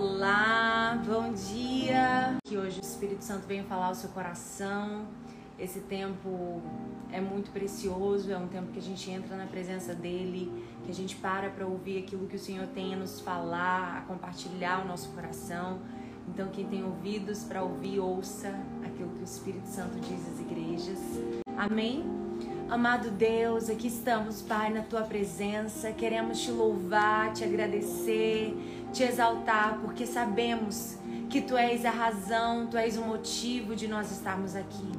Olá, bom dia. Que hoje o Espírito Santo venha falar ao seu coração. Esse tempo é muito precioso, é um tempo que a gente entra na presença dele, que a gente para para ouvir aquilo que o Senhor tem a nos falar, a compartilhar o nosso coração. Então, quem tem ouvidos para ouvir, ouça aquilo que o Espírito Santo diz às igrejas. Amém? Amado Deus, aqui estamos, Pai, na tua presença. Queremos te louvar, te agradecer, te exaltar, porque sabemos que tu és a razão, tu és o motivo de nós estarmos aqui.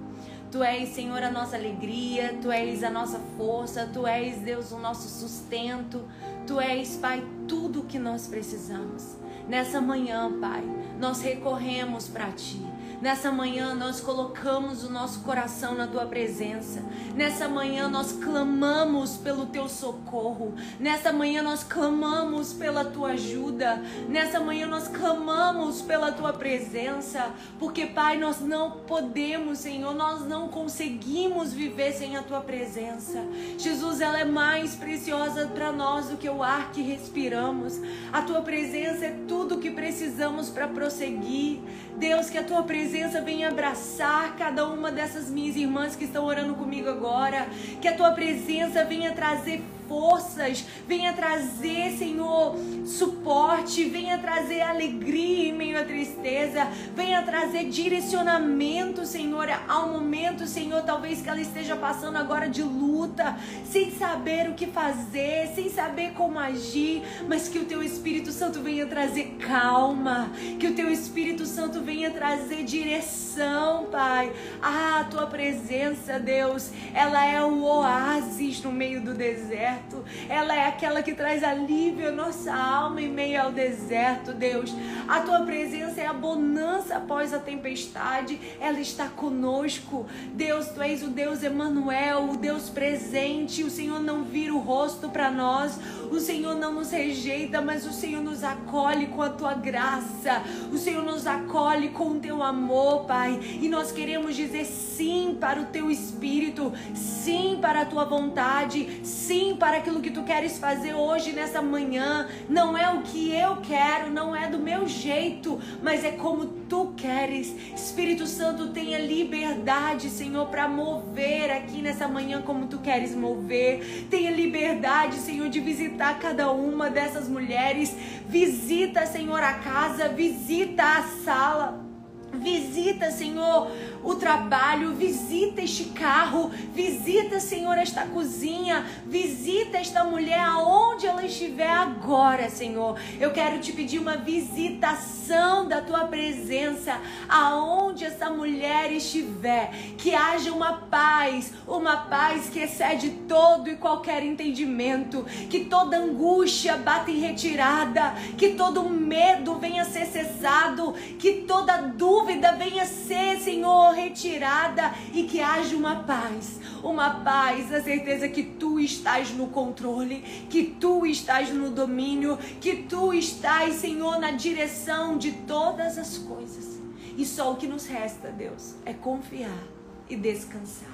Tu és, Senhor, a nossa alegria, tu és a nossa força, tu és, Deus, o nosso sustento. Tu és, Pai, tudo o que nós precisamos. Nessa manhã, Pai, nós recorremos para ti. Nessa manhã nós colocamos o nosso coração na tua presença. Nessa manhã nós clamamos pelo teu socorro. Nessa manhã nós clamamos pela tua ajuda. Nessa manhã nós clamamos pela tua presença, porque Pai, nós não podemos, Senhor, nós não conseguimos viver sem a tua presença. Jesus, ela é mais preciosa para nós do que o ar que respiramos. A tua presença é tudo o que precisamos para prosseguir. Deus, que a tua presença venha abraçar cada uma dessas minhas irmãs que estão orando comigo agora. Que a tua presença venha trazer forças, venha trazer, Senhor, suporte, venha trazer alegria em meio à tristeza, venha trazer direcionamento, Senhor, ao momento, Senhor, talvez que ela esteja passando agora de luta, sem saber o que fazer, sem saber como agir, mas que o teu Espírito Santo venha trazer calma, que o teu Espírito Santo venha trazer direção, Pai. Ah, a tua presença, Deus, ela é o oásis no meio do deserto deserto. Ela é aquela que traz alívio à nossa alma em meio ao deserto, Deus. A tua presença é a bonança após a tempestade. Ela está conosco. Deus, tu és o Deus Emanuel, o Deus presente. O Senhor não vira o rosto para nós. O Senhor não nos rejeita, mas o Senhor nos acolhe com a tua graça. O Senhor nos acolhe com o teu amor, Pai. E nós queremos dizer sim para o teu espírito, sim para a tua vontade, sim para aquilo que tu queres fazer hoje nessa manhã. Não é o que eu quero, não é do meu jeito, mas é como tu queres. Espírito Santo, tenha liberdade, Senhor, para mover aqui nessa manhã como tu queres mover. Tenha liberdade, Senhor, de visitar cada uma dessas mulheres. Visita, Senhor, a casa, visita a sala. Visita, Senhor, o trabalho, visita este carro, visita, Senhor, esta cozinha, visita esta mulher aonde ela estiver agora, Senhor. Eu quero te pedir uma visitação da tua presença aonde essa mulher estiver, que haja uma paz, uma paz que excede todo e qualquer entendimento, que toda angústia bata em retirada, que todo medo venha ser cessado, que toda dúvida venha ser, Senhor, retirada e que haja uma paz, uma paz, a certeza que tu estás no controle, que tu estás no domínio, que tu estás, Senhor, na direção de todas as coisas. E só o que nos resta, Deus, é confiar e descansar.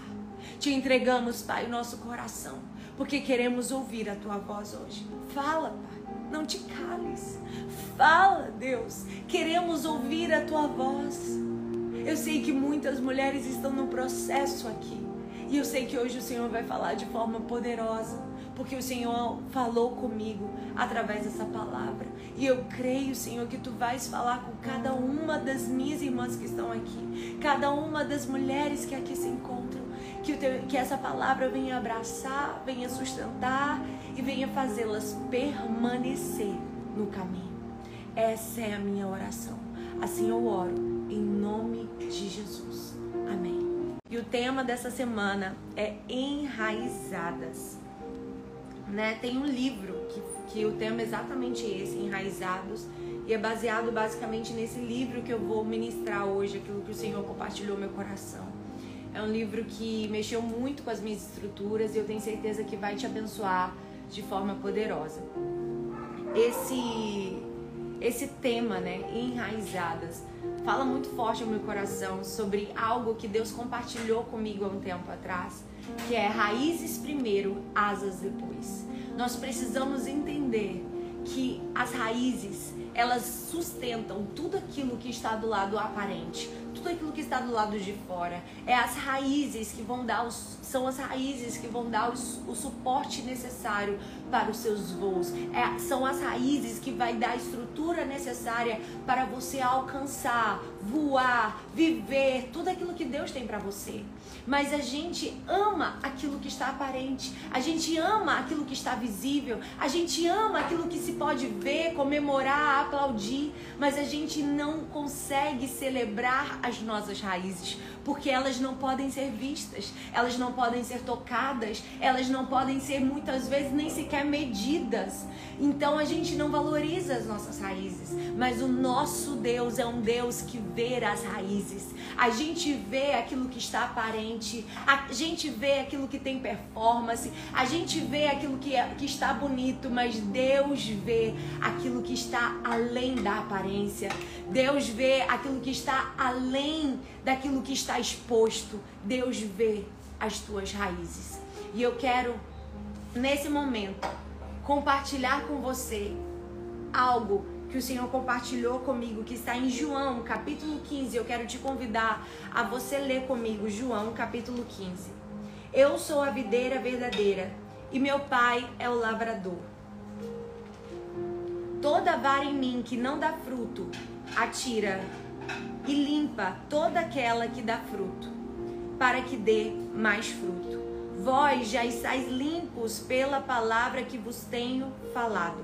Te entregamos, Pai, o nosso coração, porque queremos ouvir a tua voz hoje. Fala, Pai, não te cales. Fala, Deus, queremos ouvir a tua voz. Eu sei que muitas mulheres estão no processo aqui. E eu sei que hoje o Senhor vai falar de forma poderosa, porque o Senhor falou comigo através dessa palavra. E eu creio, Senhor, que tu vais falar com cada uma das minhas irmãs que estão aqui, cada uma das mulheres que aqui se encontram. Que, teu, que essa palavra venha abraçar, venha sustentar e venha fazê-las permanecer no caminho. Essa é a minha oração. Assim eu oro em nome de Jesus. Amém. E o tema dessa semana é enraizadas. Né? Tem um livro que, que o tema é exatamente esse, enraizados, e é baseado basicamente nesse livro que eu vou ministrar hoje, aquilo que o Senhor compartilhou meu coração. É um livro que mexeu muito com as minhas estruturas e eu tenho certeza que vai te abençoar de forma poderosa. Esse esse tema, né, enraizadas, fala muito forte ao meu coração sobre algo que Deus compartilhou comigo há um tempo atrás, que é raízes primeiro, asas depois. Nós precisamos entender que as raízes, elas sustentam tudo aquilo que está do lado aparente, tudo aquilo que está do lado de fora. É as raízes que vão dar os, são as raízes que vão dar os, o suporte necessário para os seus voos. É, são as raízes que vai dar a estrutura necessária para você alcançar, voar, viver tudo aquilo que Deus tem para você. Mas a gente ama aquilo que está aparente, a gente ama aquilo que está visível, a gente ama aquilo que se pode ver, comemorar, aplaudir, mas a gente não consegue celebrar as nossas raízes, porque elas não podem ser vistas, elas não podem ser tocadas, elas não podem ser muitas vezes nem sequer medidas. Então a gente não valoriza as nossas raízes, mas o nosso Deus é um Deus que vê as raízes. A gente vê aquilo que está aparente, a gente vê aquilo que tem performance, a gente vê aquilo que, é, que está bonito, mas Deus vê aquilo que está além da aparência. Deus vê aquilo que está além daquilo que está exposto. Deus vê as tuas raízes. E eu quero, nesse momento, compartilhar com você algo que o Senhor compartilhou comigo, que está em João, capítulo 15. Eu quero te convidar a você ler comigo João, capítulo 15. Eu sou a videira verdadeira e meu pai é o lavrador. Toda vara em mim que não dá fruto, atira e limpa toda aquela que dá fruto, para que dê mais fruto. Vós já estáis limpos pela palavra que vos tenho falado.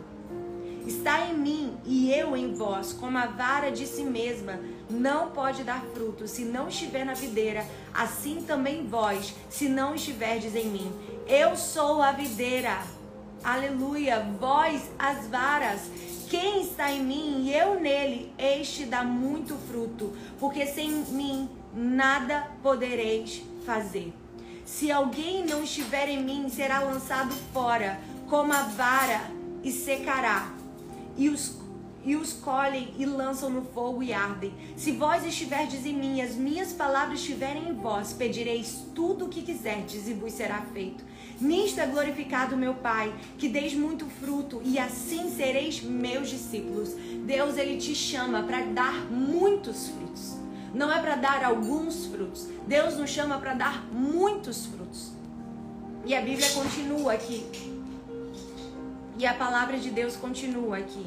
Está em mim e eu em vós, como a vara de si mesma não pode dar fruto se não estiver na videira, assim também vós, se não estiverdes em mim. Eu sou a videira. Aleluia. Vós as varas. Quem está em mim e eu nele, este dá muito fruto, porque sem mim nada podereis fazer. Se alguém não estiver em mim, será lançado fora, como a vara, e secará. E os, e os colhem e lançam no fogo e ardem. Se vós estiverdes em mim, as minhas palavras estiverem em vós, pedireis tudo o que quiserdes e vos será feito. Nisto é glorificado meu Pai, que deis muito fruto e assim sereis meus discípulos. Deus ele te chama para dar muitos frutos. Não é para dar alguns frutos. Deus nos chama para dar muitos frutos. E a Bíblia continua aqui. E a palavra de Deus continua aqui.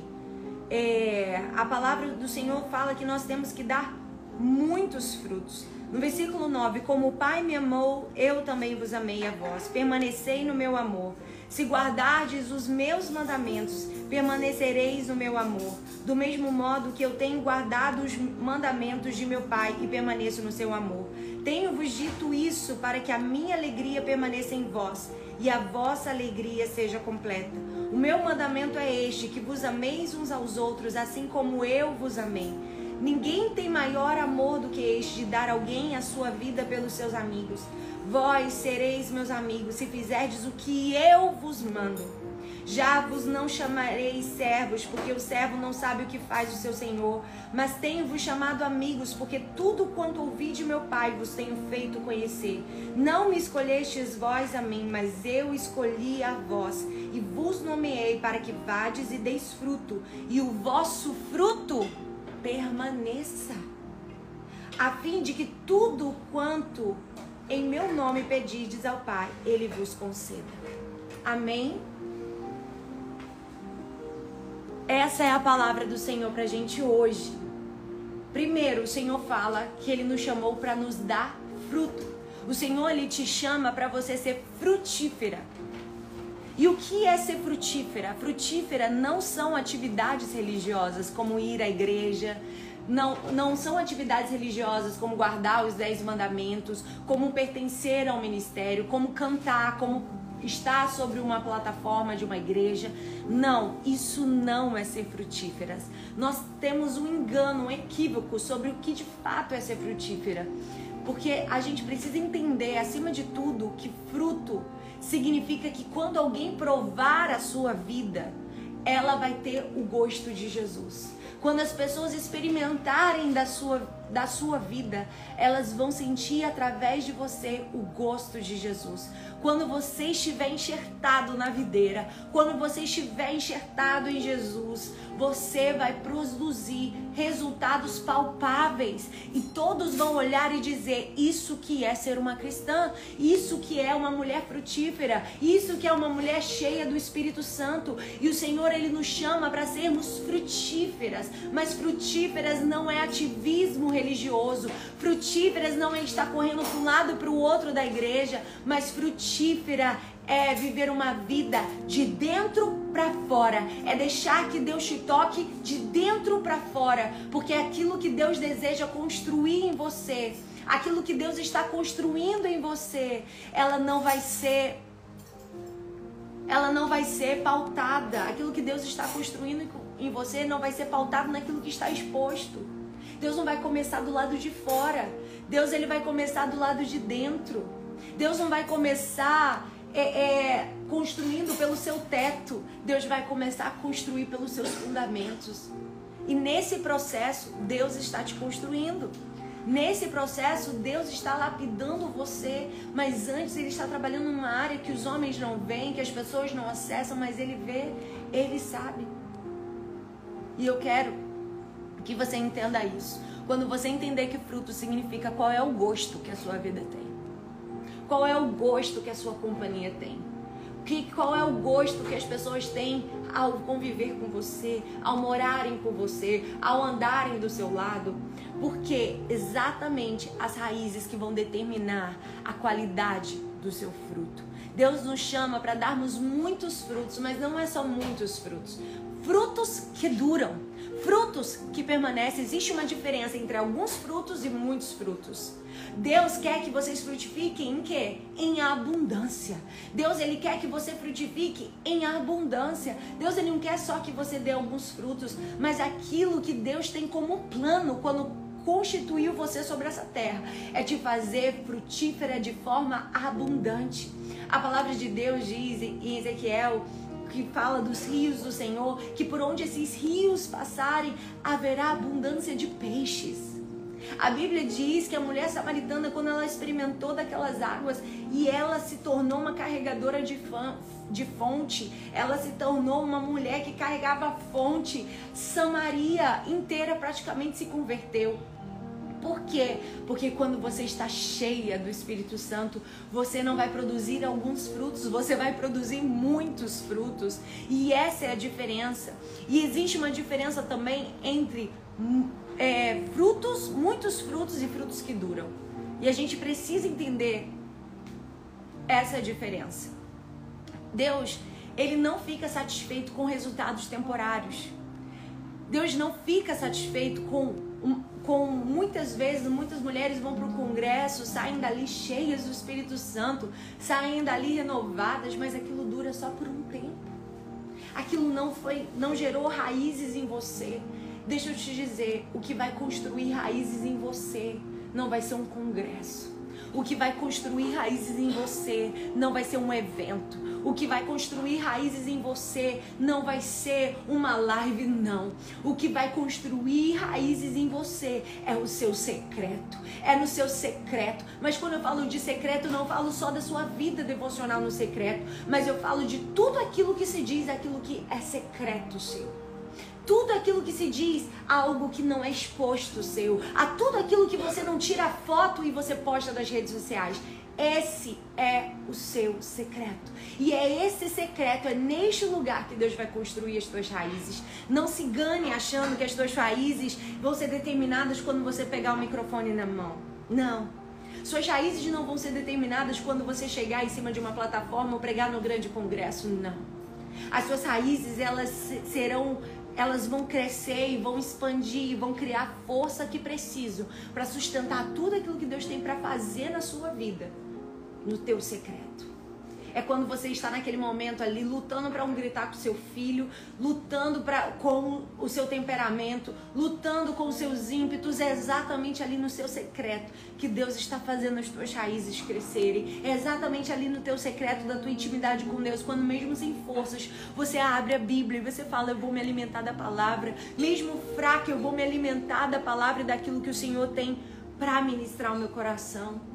É, a palavra do Senhor fala que nós temos que dar muitos frutos. No versículo 9: Como o Pai me amou, eu também vos amei a vós. Permanecei no meu amor. Se guardardes os meus mandamentos, permanecereis no meu amor. Do mesmo modo que eu tenho guardado os mandamentos de meu Pai e permaneço no seu amor. Tenho-vos dito isso para que a minha alegria permaneça em vós e a vossa alegria seja completa. O meu mandamento é este: que vos ameis uns aos outros, assim como eu vos amei. Ninguém tem maior amor do que este de dar alguém a sua vida pelos seus amigos. Vós sereis meus amigos se fizerdes o que eu vos mando. Já vos não chamareis servos, porque o servo não sabe o que faz o seu senhor, mas tenho-vos chamado amigos, porque tudo quanto ouvi de meu Pai vos tenho feito conhecer. Não me escolhestes vós a mim, mas eu escolhi a vós, e vos nomeei para que vades e deis fruto, e o vosso fruto permaneça, a fim de que tudo quanto em meu nome pedides ao Pai, ele vos conceda. Amém? Essa é a palavra do Senhor pra gente hoje. Primeiro, o Senhor fala que ele nos chamou para nos dar fruto. O Senhor ele te chama para você ser frutífera. E o que é ser frutífera? Frutífera não são atividades religiosas como ir à igreja, não, não são atividades religiosas como guardar os dez mandamentos, como pertencer ao ministério, como cantar, como estar sobre uma plataforma de uma igreja. Não, isso não é ser frutíferas. Nós temos um engano, um equívoco sobre o que de fato é ser frutífera. Porque a gente precisa entender, acima de tudo, que fruto significa que quando alguém provar a sua vida, ela vai ter o gosto de Jesus. Quando as pessoas experimentarem da sua da sua vida, elas vão sentir através de você o gosto de Jesus. Quando você estiver enxertado na videira, quando você estiver enxertado em Jesus, você vai produzir resultados palpáveis e todos vão olhar e dizer: Isso que é ser uma cristã, isso que é uma mulher frutífera, isso que é uma mulher cheia do Espírito Santo. E o Senhor, Ele nos chama para sermos frutíferas, mas frutíferas não é ativismo religioso, frutíferas não é estar correndo para um lado e para o outro da igreja, mas frutífera é viver uma vida de dentro para fora, é deixar que Deus te toque de dentro para fora, porque é aquilo que Deus deseja construir em você, aquilo que Deus está construindo em você, ela não vai ser ela não vai ser pautada, aquilo que Deus está construindo em você não vai ser pautado naquilo que está exposto. Deus não vai começar do lado de fora. Deus ele vai começar do lado de dentro. Deus não vai começar é, é, construindo pelo seu teto, Deus vai começar a construir pelos seus fundamentos. E nesse processo, Deus está te construindo. Nesse processo, Deus está lapidando você, mas antes Ele está trabalhando numa área que os homens não veem, que as pessoas não acessam, mas Ele vê, Ele sabe. E eu quero que você entenda isso. Quando você entender que fruto significa qual é o gosto que a sua vida tem. Qual é o gosto que a sua companhia tem? Que, qual é o gosto que as pessoas têm ao conviver com você, ao morarem com você, ao andarem do seu lado? Porque exatamente as raízes que vão determinar a qualidade do seu fruto. Deus nos chama para darmos muitos frutos, mas não é só muitos frutos. Frutos que duram, frutos que permanecem. Existe uma diferença entre alguns frutos e muitos frutos. Deus quer que vocês frutifiquem em quê? Em abundância. Deus ele quer que você frutifique em abundância. Deus ele não quer só que você dê alguns frutos, mas aquilo que Deus tem como plano quando constituiu você sobre essa terra é te fazer frutífera de forma abundante. A palavra de Deus diz em Ezequiel que fala dos rios do Senhor, que por onde esses rios passarem haverá abundância de peixes. A Bíblia diz que a mulher samaritana, quando ela experimentou daquelas águas e ela se tornou uma carregadora de, de fonte, ela se tornou uma mulher que carregava fonte, Samaria inteira praticamente se converteu. Por quê? Porque quando você está cheia do Espírito Santo, você não vai produzir alguns frutos, você vai produzir muitos frutos. E essa é a diferença. E existe uma diferença também entre é, frutos, muitos frutos e frutos que duram. E a gente precisa entender essa diferença. Deus, ele não fica satisfeito com resultados temporários. Deus não fica satisfeito com, com muitas vezes, muitas mulheres vão para o congresso, saem dali cheias do Espírito Santo, saem dali renovadas, mas aquilo dura só por um tempo. Aquilo não foi, não gerou raízes em você. Deixa eu te dizer, o que vai construir raízes em você não vai ser um congresso. O que vai construir raízes em você não vai ser um evento. O que vai construir raízes em você não vai ser uma live, não. O que vai construir raízes em você é o seu secreto. É no seu secreto. Mas quando eu falo de secreto, não falo só da sua vida devocional no secreto, mas eu falo de tudo aquilo que se diz, aquilo que é secreto seu tudo aquilo que se diz, algo que não é exposto seu, a tudo aquilo que você não tira foto e você posta nas redes sociais. Esse é o seu secreto. E é esse secreto, é neste lugar que Deus vai construir as tuas raízes. Não se gane achando que as tuas raízes vão ser determinadas quando você pegar o microfone na mão. Não. Suas raízes não vão ser determinadas quando você chegar em cima de uma plataforma ou pregar no grande congresso. Não. As suas raízes, elas serão elas vão crescer e vão expandir e vão criar a força que precisam para sustentar tudo aquilo que Deus tem para fazer na sua vida, no teu secreto. É quando você está naquele momento ali lutando para um gritar com seu filho, lutando pra, com o seu temperamento, lutando com os seus ímpetos. É exatamente ali no seu secreto que Deus está fazendo as tuas raízes crescerem. É exatamente ali no teu secreto da tua intimidade com Deus, quando mesmo sem forças, você abre a Bíblia e você fala: Eu vou me alimentar da palavra. Mesmo fraco, eu vou me alimentar da palavra e daquilo que o Senhor tem para ministrar o meu coração.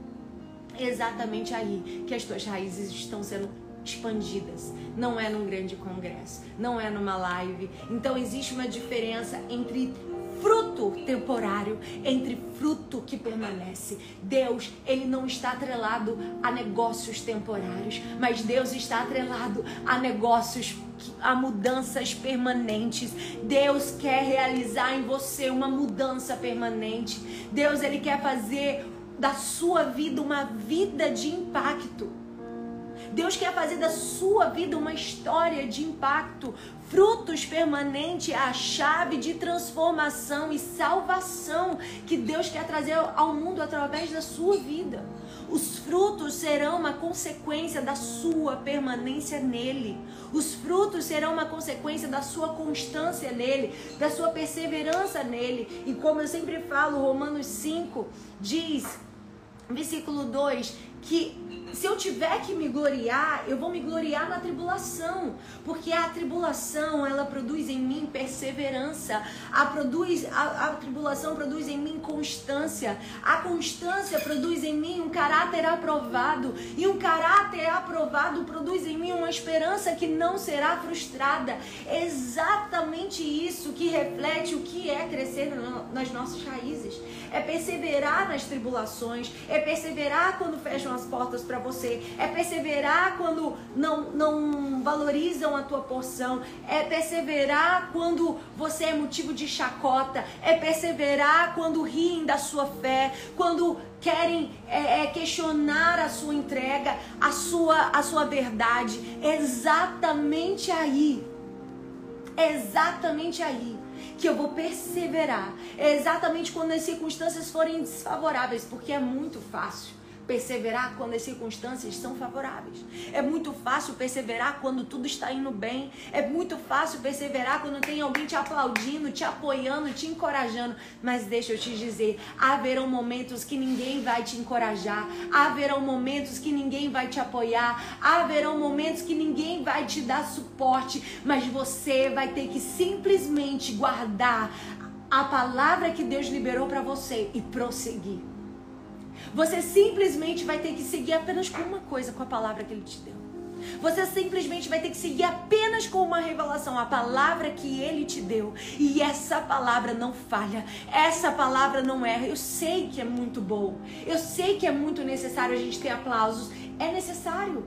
Exatamente aí que as tuas raízes estão sendo expandidas. Não é num grande congresso, não é numa live. Então existe uma diferença entre fruto temporário entre fruto que permanece. Deus, ele não está atrelado a negócios temporários, mas Deus está atrelado a negócios a mudanças permanentes. Deus quer realizar em você uma mudança permanente. Deus ele quer fazer da sua vida uma vida de impacto. Deus quer fazer da sua vida uma história de impacto. Frutos permanentes é a chave de transformação e salvação que Deus quer trazer ao mundo através da sua vida. Os frutos serão uma consequência da sua permanência nele. Os frutos serão uma consequência da sua constância nele, da sua perseverança nele. E como eu sempre falo, Romanos 5 diz, versículo 2, que se eu tiver que me gloriar, eu vou me gloriar na tribulação, porque a tribulação ela produz em mim perseverança, a, produz, a, a tribulação produz em mim constância, a constância produz em mim um caráter aprovado, e um caráter aprovado produz em mim uma esperança que não será frustrada. exatamente isso que reflete o que é crescer nas nossas raízes, é perseverar nas tribulações, é perseverar quando fecham as portas para você, é perseverar quando não, não valorizam a tua porção, é perseverar quando você é motivo de chacota, é perseverar quando riem da sua fé, quando querem é, é, questionar a sua entrega, a sua, a sua verdade. exatamente aí. exatamente aí que eu vou perseverar. É exatamente quando as circunstâncias forem desfavoráveis, porque é muito fácil perseverar quando as circunstâncias são favoráveis. É muito fácil perseverar quando tudo está indo bem. É muito fácil perseverar quando tem alguém te aplaudindo, te apoiando, te encorajando. Mas deixa eu te dizer, haverão momentos que ninguém vai te encorajar, haverão momentos que ninguém vai te apoiar, haverão momentos que ninguém vai te dar suporte, mas você vai ter que simplesmente guardar a palavra que Deus liberou para você e prosseguir. Você simplesmente vai ter que seguir apenas com uma coisa, com a palavra que ele te deu. Você simplesmente vai ter que seguir apenas com uma revelação, a palavra que ele te deu. E essa palavra não falha, essa palavra não erra. Eu sei que é muito bom, eu sei que é muito necessário a gente ter aplausos, é necessário.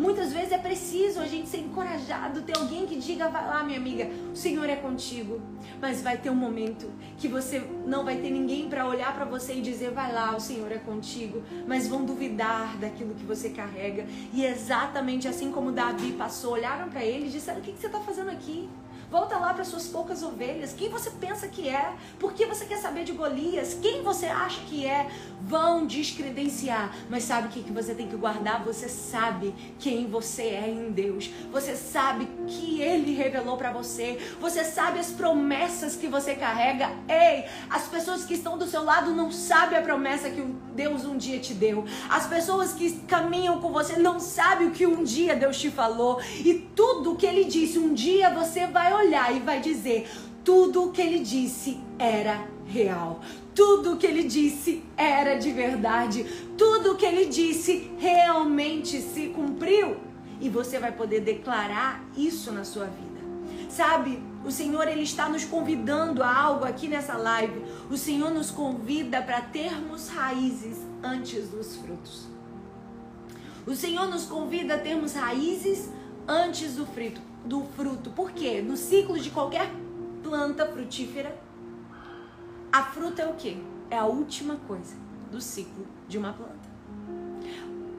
Muitas vezes é preciso a gente ser encorajado, ter alguém que diga, vai lá, minha amiga, o Senhor é contigo. Mas vai ter um momento que você não vai ter ninguém para olhar para você e dizer, vai lá, o Senhor é contigo. Mas vão duvidar daquilo que você carrega. E exatamente assim como Davi passou, olharam para ele e disseram, o que, que você está fazendo aqui? Volta lá para suas poucas ovelhas. Quem você pensa que é? Por que você quer saber de Golias? Quem você acha que é? Vão descredenciar. Mas sabe o que, você tem que guardar? Você sabe quem você é em Deus. Você sabe que Ele revelou para você. Você sabe as promessas que você carrega. Ei, as pessoas que estão do seu lado não sabem a promessa que Deus um dia te deu. As pessoas que caminham com você não sabem o que um dia Deus te falou. E tudo que Ele disse, um dia você vai olhar e vai dizer: tudo o que ele disse era real. Tudo o que ele disse era de verdade. Tudo o que ele disse realmente se cumpriu. E você vai poder declarar isso na sua vida. Sabe, o Senhor ele está nos convidando a algo aqui nessa live. O Senhor nos convida para termos raízes antes dos frutos. O Senhor nos convida a termos raízes antes do fruto do fruto. Por quê? No ciclo de qualquer planta frutífera, a fruta é o quê? É a última coisa do ciclo de uma planta.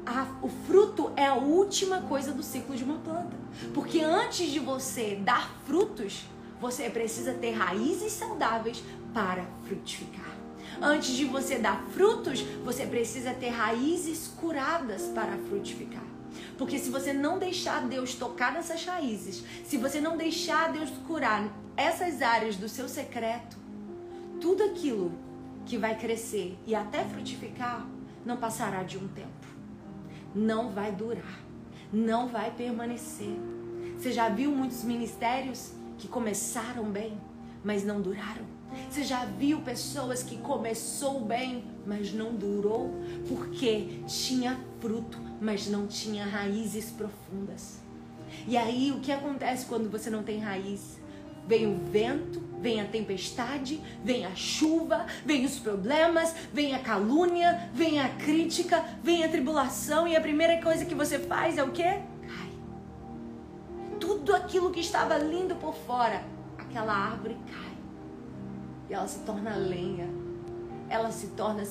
A, o fruto é a última coisa do ciclo de uma planta. Porque antes de você dar frutos, você precisa ter raízes saudáveis para frutificar. Antes de você dar frutos, você precisa ter raízes curadas para frutificar. Porque se você não deixar Deus tocar nessas raízes, se você não deixar Deus curar essas áreas do seu secreto, tudo aquilo que vai crescer e até frutificar não passará de um tempo. Não vai durar. Não vai permanecer. Você já viu muitos ministérios que começaram bem, mas não duraram? Você já viu pessoas que começou bem, mas não durou porque tinha fruto, mas não tinha raízes profundas. E aí o que acontece quando você não tem raiz? Vem o vento, vem a tempestade, vem a chuva, vem os problemas, vem a calúnia, vem a crítica, vem a tribulação e a primeira coisa que você faz é o quê? Cai. Tudo aquilo que estava lindo por fora, aquela árvore cai. E ela se torna lenha. Ela se torna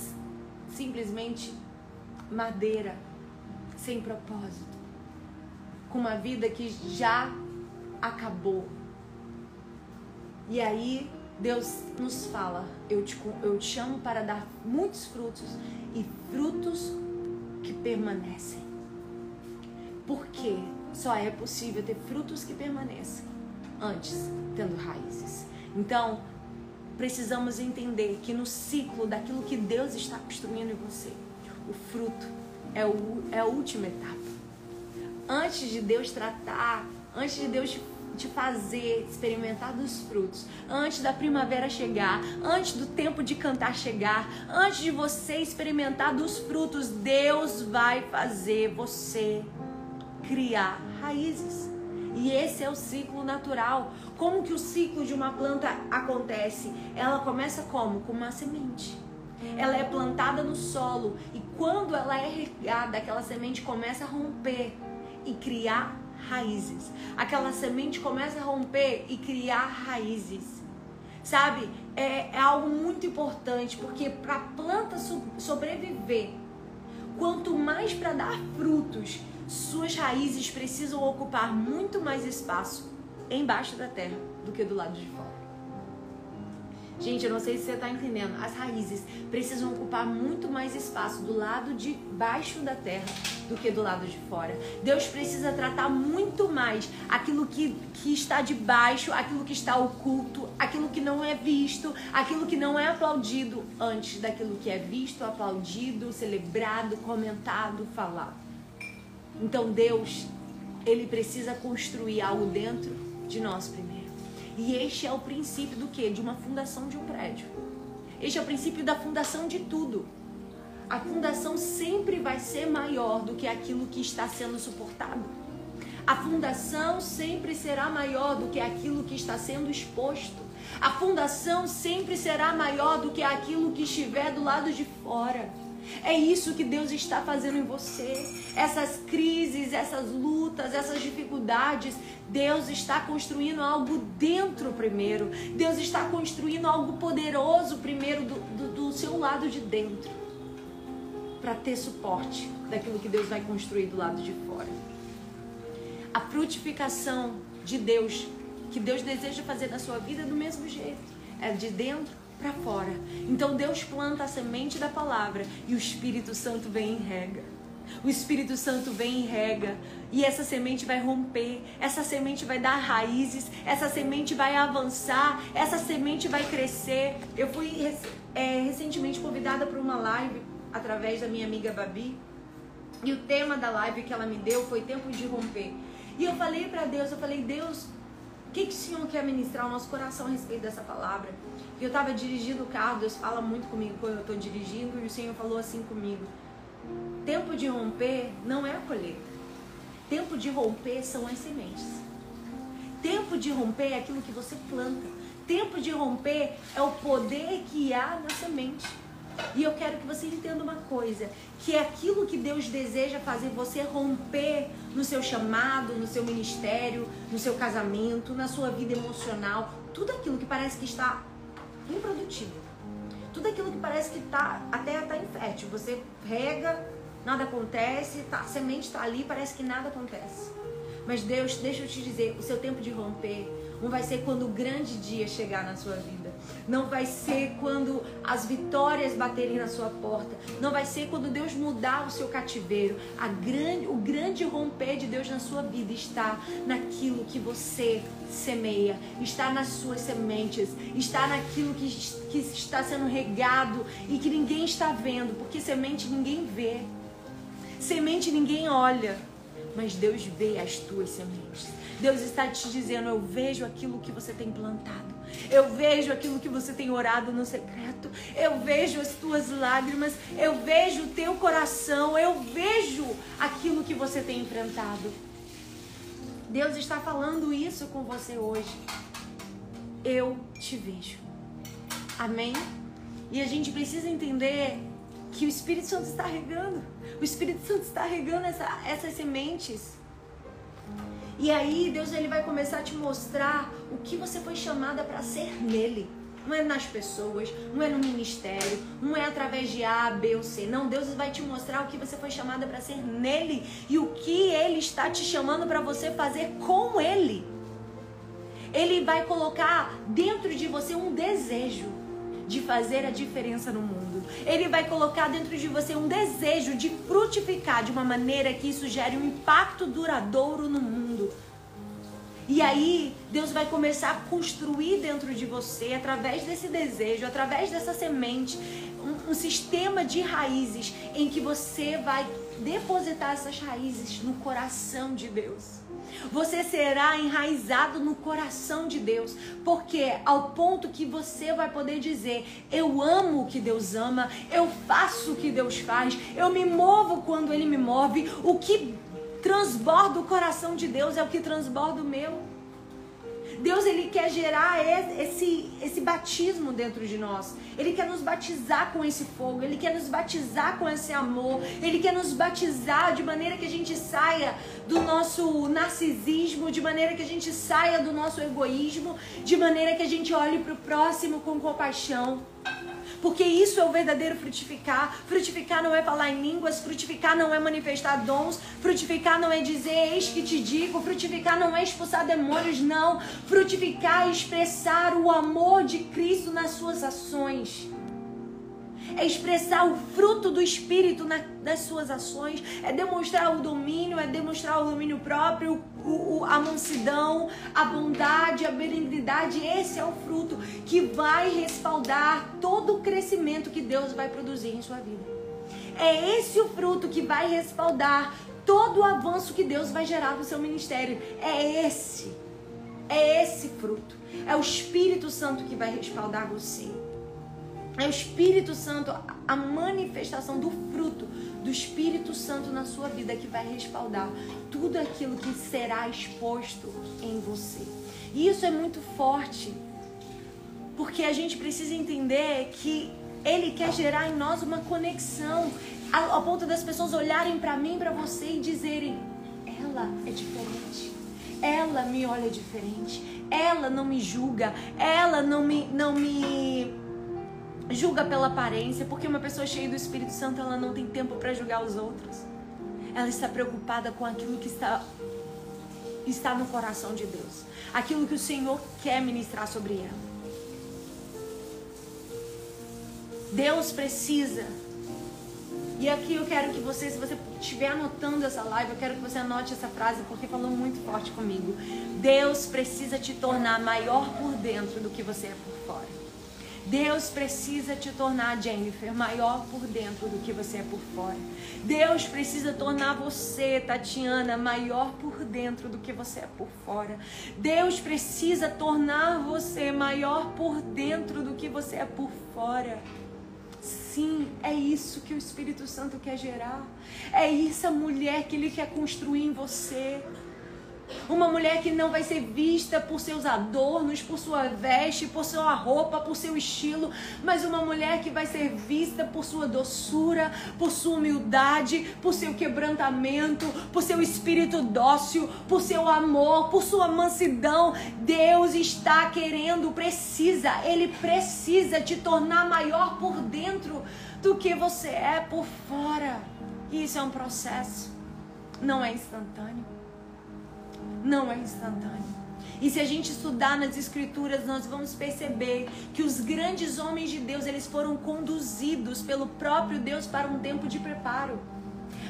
simplesmente madeira, sem propósito. Com uma vida que já acabou e aí Deus nos fala: eu te, eu te chamo para dar muitos frutos e frutos que permanecem. Porque só é possível ter frutos que permaneçam antes tendo raízes. Então, precisamos entender que no ciclo daquilo que Deus está construindo em você, o fruto é, o, é a última etapa. Antes de Deus tratar, antes de Deus te fazer experimentar dos frutos antes da primavera chegar, antes do tempo de cantar chegar, antes de você experimentar dos frutos, Deus vai fazer você criar raízes. E esse é o ciclo natural. Como que o ciclo de uma planta acontece? Ela começa como? Com uma semente. Ela é plantada no solo e quando ela é regada, aquela semente começa a romper e criar raízes. Aquela semente começa a romper e criar raízes. Sabe? É, é algo muito importante porque para a planta sobreviver, quanto mais para dar frutos, suas raízes precisam ocupar muito mais espaço embaixo da terra do que do lado de fora. Gente, eu não sei se você está entendendo. As raízes precisam ocupar muito mais espaço do lado de baixo da terra do que do lado de fora. Deus precisa tratar muito mais aquilo que, que está debaixo, aquilo que está oculto, aquilo que não é visto, aquilo que não é aplaudido, antes daquilo que é visto, aplaudido, celebrado, comentado, falado. Então Deus, ele precisa construir algo dentro de nós primeiro. E este é o princípio do que? De uma fundação de um prédio. Este é o princípio da fundação de tudo. A fundação sempre vai ser maior do que aquilo que está sendo suportado. A fundação sempre será maior do que aquilo que está sendo exposto. A fundação sempre será maior do que aquilo que estiver do lado de fora. É isso que Deus está fazendo em você. Essas crises, essas lutas, essas dificuldades, Deus está construindo algo dentro primeiro. Deus está construindo algo poderoso primeiro do, do, do seu lado de dentro. Para ter suporte daquilo que Deus vai construir do lado de fora. A frutificação de Deus, que Deus deseja fazer na sua vida, do mesmo jeito. É de dentro para fora. Então Deus planta a semente da palavra e o Espírito Santo vem e rega. O Espírito Santo vem e rega. E essa semente vai romper, essa semente vai dar raízes, essa semente vai avançar, essa semente vai crescer. Eu fui é, recentemente convidada para uma live através da minha amiga Babi. E o tema da live que ela me deu foi Tempo de Romper. E eu falei para Deus, eu falei, Deus, o que, que o Senhor quer ministrar ao nosso coração a respeito dessa palavra? E eu estava dirigindo o carro, Deus fala muito comigo quando eu estou dirigindo, e o Senhor falou assim comigo: Tempo de romper não é a colheita. Tempo de romper são as sementes. Tempo de romper é aquilo que você planta. Tempo de romper é o poder que há na semente. E eu quero que você entenda uma coisa, que é aquilo que Deus deseja fazer você romper no seu chamado, no seu ministério, no seu casamento, na sua vida emocional, tudo aquilo que parece que está improdutivo. Tudo aquilo que parece que tá, a terra está infértil. Você rega, nada acontece, tá, a semente está ali, parece que nada acontece. Mas Deus, deixa eu te dizer, o seu tempo de romper não vai ser quando o grande dia chegar na sua vida. Não vai ser quando as vitórias baterem na sua porta. Não vai ser quando Deus mudar o seu cativeiro. A grande, o grande romper de Deus na sua vida está naquilo que você semeia, está nas suas sementes, está naquilo que, que está sendo regado e que ninguém está vendo, porque semente ninguém vê. Semente ninguém olha, mas Deus vê as tuas sementes. Deus está te dizendo: Eu vejo aquilo que você tem plantado. Eu vejo aquilo que você tem orado no secreto. Eu vejo as tuas lágrimas. Eu vejo o teu coração. Eu vejo aquilo que você tem enfrentado. Deus está falando isso com você hoje. Eu te vejo. Amém? E a gente precisa entender que o Espírito Santo está regando. O Espírito Santo está regando essa, essas sementes. E aí Deus ele vai começar a te mostrar o que você foi chamada para ser nele. Não é nas pessoas, não é no ministério, não é através de A, B ou C. Não, Deus vai te mostrar o que você foi chamada para ser nele e o que ele está te chamando para você fazer com ele. Ele vai colocar dentro de você um desejo de fazer a diferença no mundo. Ele vai colocar dentro de você um desejo de frutificar de uma maneira que isso gere um impacto duradouro no mundo. E aí, Deus vai começar a construir dentro de você, através desse desejo, através dessa semente, um, um sistema de raízes em que você vai depositar essas raízes no coração de Deus. Você será enraizado no coração de Deus, porque ao ponto que você vai poder dizer: Eu amo o que Deus ama, eu faço o que Deus faz, eu me movo quando Ele me move. O que transborda o coração de Deus é o que transborda o meu. Deus ele quer gerar esse, esse batismo dentro de nós. Ele quer nos batizar com esse fogo, ele quer nos batizar com esse amor, ele quer nos batizar de maneira que a gente saia do nosso narcisismo, de maneira que a gente saia do nosso egoísmo, de maneira que a gente olhe para o próximo com compaixão. Porque isso é o verdadeiro frutificar. Frutificar não é falar em línguas, frutificar não é manifestar dons, frutificar não é dizer eis que te digo, frutificar não é expulsar demônios, não. Frutificar é expressar o amor de Cristo nas suas ações é expressar o fruto do Espírito na, nas suas ações, é demonstrar o domínio, é demonstrar o domínio próprio, o, o, a mansidão, a bondade, a benignidade. Esse é o fruto que vai respaldar todo o crescimento que Deus vai produzir em sua vida. É esse o fruto que vai respaldar todo o avanço que Deus vai gerar no seu ministério. É esse. É esse fruto. É o Espírito Santo que vai respaldar você. É o Espírito Santo, a manifestação do fruto do Espírito Santo na sua vida que vai respaldar tudo aquilo que será exposto em você. E isso é muito forte, porque a gente precisa entender que ele quer gerar em nós uma conexão, ao ponto das pessoas olharem para mim, para você e dizerem: ela é diferente. Ela me olha diferente. Ela não me julga. Ela não me não me julga pela aparência, porque uma pessoa cheia do Espírito Santo, ela não tem tempo para julgar os outros. Ela está preocupada com aquilo que está está no coração de Deus, aquilo que o Senhor quer ministrar sobre ela. Deus precisa. E aqui eu quero que você, se você estiver anotando essa live, eu quero que você anote essa frase porque falou muito forte comigo. Deus precisa te tornar maior por dentro do que você é por fora. Deus precisa te tornar, Jennifer, maior por dentro do que você é por fora. Deus precisa tornar você, Tatiana, maior por dentro do que você é por fora. Deus precisa tornar você maior por dentro do que você é por fora. Sim, é isso que o Espírito Santo quer gerar. É isso a mulher que Ele quer construir em você. Uma mulher que não vai ser vista por seus adornos, por sua veste, por sua roupa, por seu estilo, mas uma mulher que vai ser vista por sua doçura, por sua humildade, por seu quebrantamento, por seu espírito dócil, por seu amor, por sua mansidão. Deus está querendo, precisa, Ele precisa te tornar maior por dentro do que você é por fora. E isso é um processo, não é instantâneo. Não é instantâneo. E se a gente estudar nas escrituras, nós vamos perceber que os grandes homens de Deus, eles foram conduzidos pelo próprio Deus para um tempo de preparo.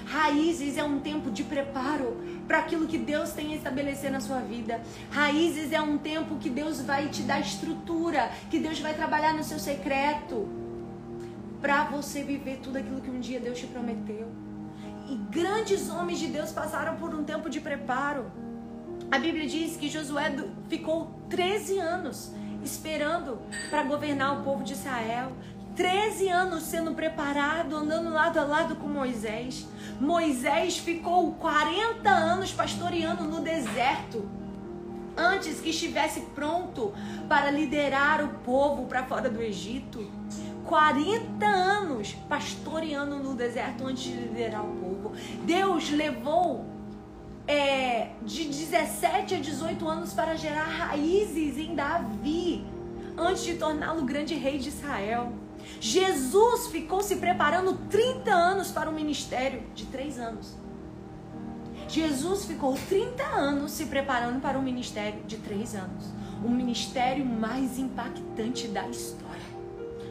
Raízes é um tempo de preparo para aquilo que Deus tem a estabelecer na sua vida. Raízes é um tempo que Deus vai te dar estrutura, que Deus vai trabalhar no seu secreto para você viver tudo aquilo que um dia Deus te prometeu. E grandes homens de Deus passaram por um tempo de preparo. A Bíblia diz que Josué ficou 13 anos esperando para governar o povo de Israel. 13 anos sendo preparado, andando lado a lado com Moisés. Moisés ficou 40 anos pastoreando no deserto antes que estivesse pronto para liderar o povo para fora do Egito. 40 anos pastoreando no deserto antes de liderar o povo. Deus levou é, de 17 a 18 anos para gerar raízes em Davi antes de torná-lo grande rei de Israel. Jesus ficou se preparando 30 anos para um ministério de 3 anos. Jesus ficou 30 anos se preparando para um ministério de 3 anos. O ministério mais impactante da história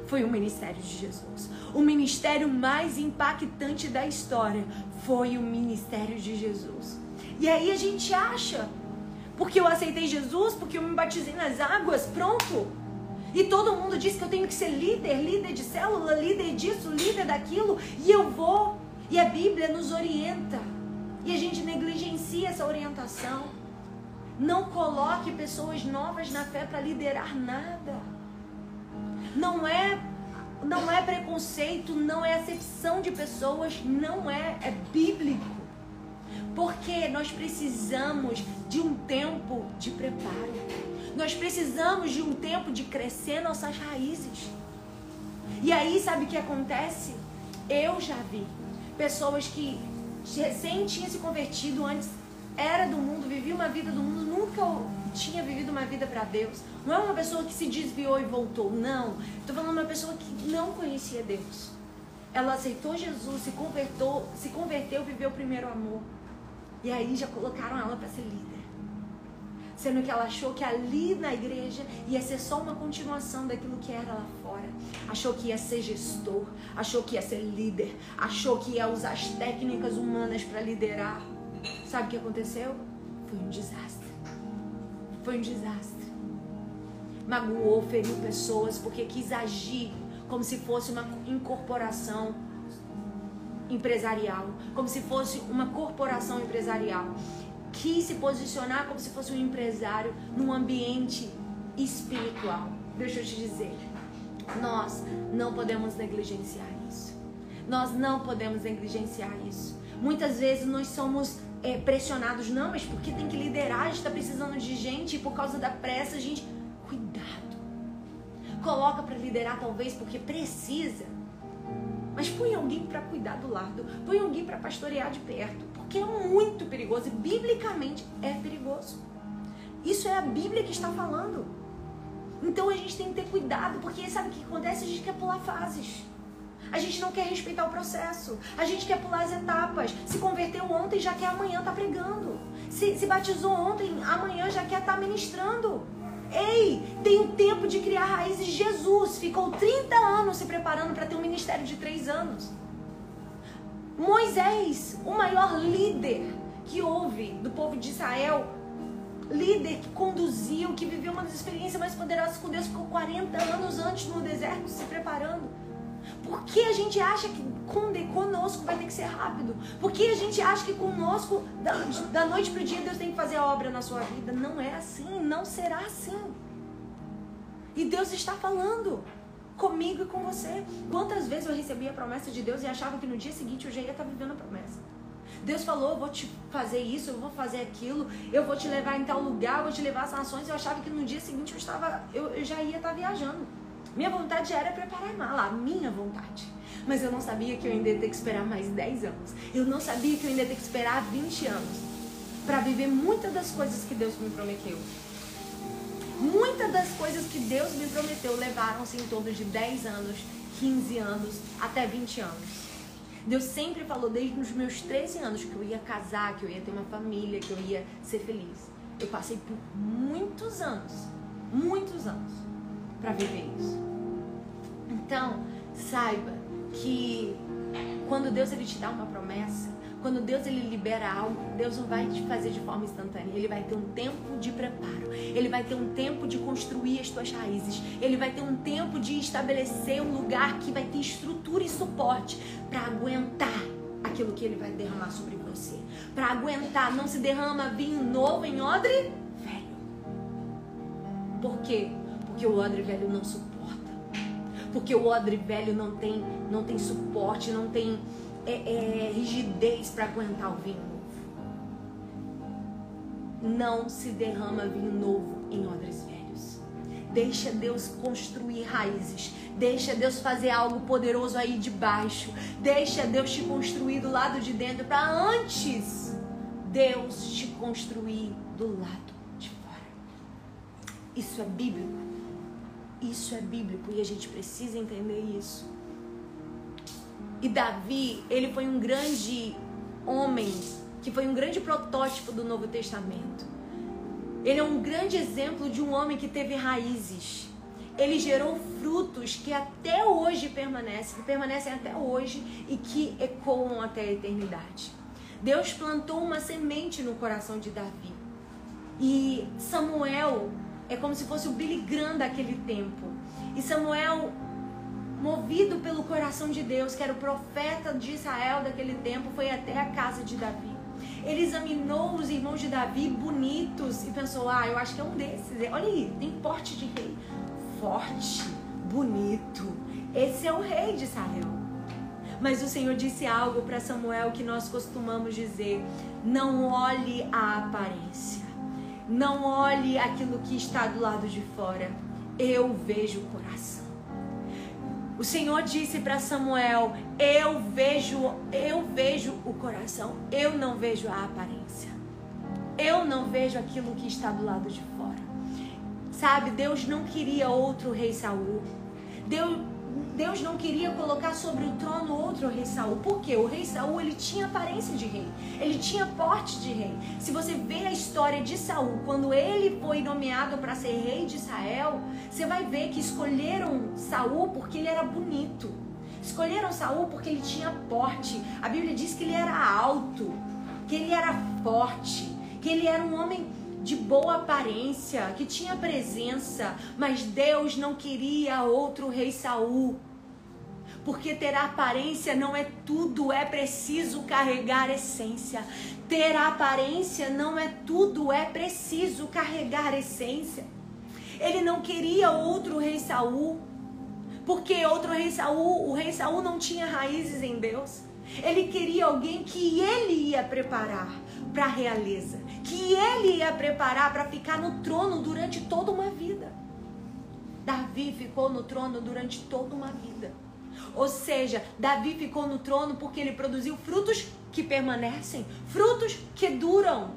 foi o ministério de Jesus. O ministério mais impactante da história foi o ministério de Jesus. E aí a gente acha, porque eu aceitei Jesus, porque eu me batizei nas águas, pronto. E todo mundo diz que eu tenho que ser líder, líder de célula, líder disso, líder daquilo, e eu vou. E a Bíblia nos orienta. E a gente negligencia essa orientação. Não coloque pessoas novas na fé para liderar nada. Não é não é preconceito, não é acepção de pessoas, não é, é bíblico. Porque nós precisamos de um tempo de preparo. Nós precisamos de um tempo de crescer nossas raízes. E aí, sabe o que acontece? Eu já vi pessoas que recém tinham se convertido antes, era do mundo, vivia uma vida do mundo, nunca tinha vivido uma vida para Deus. Não é uma pessoa que se desviou e voltou, não. Estou falando de uma pessoa que não conhecia Deus. Ela aceitou Jesus, se convertou, se converteu, viveu o primeiro amor. E aí já colocaram ela para ser líder. Sendo que ela achou que ali na igreja ia ser só uma continuação daquilo que era lá fora. Achou que ia ser gestor, achou que ia ser líder, achou que ia usar as técnicas humanas para liderar. Sabe o que aconteceu? Foi um desastre. Foi um desastre. Magoou, feriu pessoas porque quis agir como se fosse uma incorporação empresarial, como se fosse uma corporação empresarial. Quis se posicionar como se fosse um empresário num ambiente espiritual. Deixa eu te dizer, nós não podemos negligenciar isso. Nós não podemos negligenciar isso. Muitas vezes nós somos é, pressionados, não, mas porque tem que liderar, a gente está precisando de gente e por causa da pressa, a gente. Cuidado. Coloca para liderar, talvez porque precisa mas põe alguém para cuidar do lado, põe alguém para pastorear de perto, porque é muito perigoso e biblicamente é perigoso. Isso é a Bíblia que está falando. Então a gente tem que ter cuidado, porque sabe o que acontece? A gente quer pular fases. A gente não quer respeitar o processo. A gente quer pular as etapas. Se converteu ontem, já quer amanhã estar tá pregando. Se, se batizou ontem, amanhã já quer estar tá ministrando. Ei, tem o tempo de criar raízes. Jesus ficou 30 anos se preparando para ter um ministério de 3 anos. Moisés, o maior líder que houve do povo de Israel, líder que conduziu, que viveu uma das experiências mais poderosas com Deus, ficou 40 anos antes no deserto se preparando. Por que a gente acha que conosco vai ter rápido? Por que a gente acha que conosco, da, da noite para o dia, Deus tem que fazer a obra na sua vida? Não é assim, não será assim. E Deus está falando comigo e com você. Quantas vezes eu recebi a promessa de Deus e achava que no dia seguinte eu já ia estar vivendo a promessa? Deus falou, eu vou te fazer isso, eu vou fazer aquilo, eu vou te levar em tal lugar, eu vou te levar às nações. Eu achava que no dia seguinte eu estava, eu, eu já ia estar viajando. Minha vontade era preparar a mala, a minha vontade. Mas eu não sabia que eu ainda ia ter que esperar mais 10 anos. Eu não sabia que eu ainda ia ter que esperar 20 anos para viver muitas das coisas que Deus me prometeu. Muitas das coisas que Deus me prometeu levaram-se em torno de 10 anos, 15 anos, até 20 anos. Deus sempre falou desde os meus 13 anos que eu ia casar, que eu ia ter uma família, que eu ia ser feliz. Eu passei por muitos anos, muitos anos, para viver isso. Então, saiba que quando Deus ele te dá uma promessa, quando Deus ele libera algo, Deus não vai te fazer de forma instantânea. Ele vai ter um tempo de preparo. Ele vai ter um tempo de construir as tuas raízes. Ele vai ter um tempo de estabelecer um lugar que vai ter estrutura e suporte para aguentar aquilo que ele vai derramar sobre você. Para aguentar, não se derrama vinho novo em odre velho. Por quê? Porque o odre velho não suporta. Porque o odre velho não tem, não tem suporte, não tem é, é, rigidez para aguentar o vinho novo. Não se derrama vinho novo em odres velhos. Deixa Deus construir raízes. Deixa Deus fazer algo poderoso aí de baixo. Deixa Deus te construir do lado de dentro para antes Deus te construir do lado de fora. Isso é bíblico. Isso é bíblico e a gente precisa entender isso. E Davi, ele foi um grande homem, que foi um grande protótipo do Novo Testamento. Ele é um grande exemplo de um homem que teve raízes. Ele gerou frutos que até hoje permanecem, que permanecem até hoje e que ecoam até a eternidade. Deus plantou uma semente no coração de Davi. E Samuel é como se fosse o Billy Graham daquele tempo. E Samuel movido pelo coração de Deus, que era o profeta de Israel daquele tempo, foi até a casa de Davi. Ele examinou os irmãos de Davi bonitos e pensou: ah, eu acho que é um desses. Olha aí, tem porte de rei. Forte, bonito. Esse é o rei de Israel. Mas o Senhor disse algo para Samuel que nós costumamos dizer: não olhe a aparência, não olhe aquilo que está do lado de fora. Eu vejo o coração. O Senhor disse para Samuel: "Eu vejo, eu vejo o coração, eu não vejo a aparência. Eu não vejo aquilo que está do lado de fora." Sabe, Deus não queria outro rei Saul. Deus Deus não queria colocar sobre o trono outro rei Saul. Por quê? O rei Saul ele tinha aparência de rei, ele tinha porte de rei. Se você vê a história de Saul, quando ele foi nomeado para ser rei de Israel, você vai ver que escolheram Saul porque ele era bonito. Escolheram Saul porque ele tinha porte. A Bíblia diz que ele era alto, que ele era forte, que ele era um homem de boa aparência, que tinha presença, mas Deus não queria outro rei Saul. Porque ter aparência não é tudo, é preciso carregar essência. Ter aparência não é tudo, é preciso carregar essência. Ele não queria outro rei Saul, porque outro rei Saul, o rei Saul não tinha raízes em Deus. Ele queria alguém que ele ia preparar para a realeza, que ele ia preparar para ficar no trono durante toda uma vida. Davi ficou no trono durante toda uma vida. Ou seja, Davi ficou no trono porque ele produziu frutos que permanecem, frutos que duram.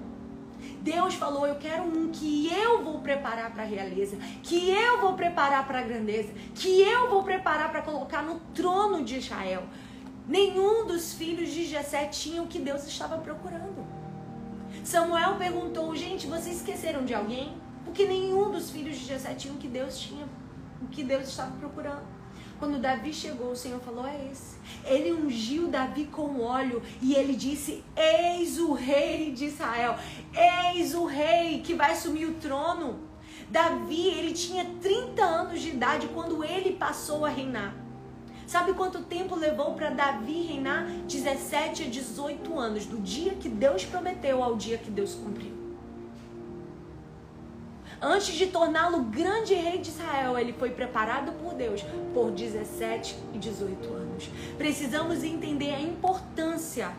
Deus falou: Eu quero um que eu vou preparar para a realeza, que eu vou preparar para a grandeza, que eu vou preparar para colocar no trono de Israel. Nenhum dos filhos de Jessé tinha o que Deus estava procurando. Samuel perguntou: Gente, vocês esqueceram de alguém? Porque nenhum dos filhos de Jessé tinha o que Deus tinha, o que Deus estava procurando. Quando Davi chegou, o Senhor falou: É esse. Ele ungiu Davi com óleo e ele disse: Eis o rei de Israel, eis o rei que vai assumir o trono. Davi, ele tinha 30 anos de idade quando ele passou a reinar. Sabe quanto tempo levou para Davi reinar? 17 a 18 anos, do dia que Deus prometeu ao dia que Deus cumpriu. Antes de torná-lo grande rei de Israel, ele foi preparado por Deus por 17 e 18 anos. Precisamos entender a importância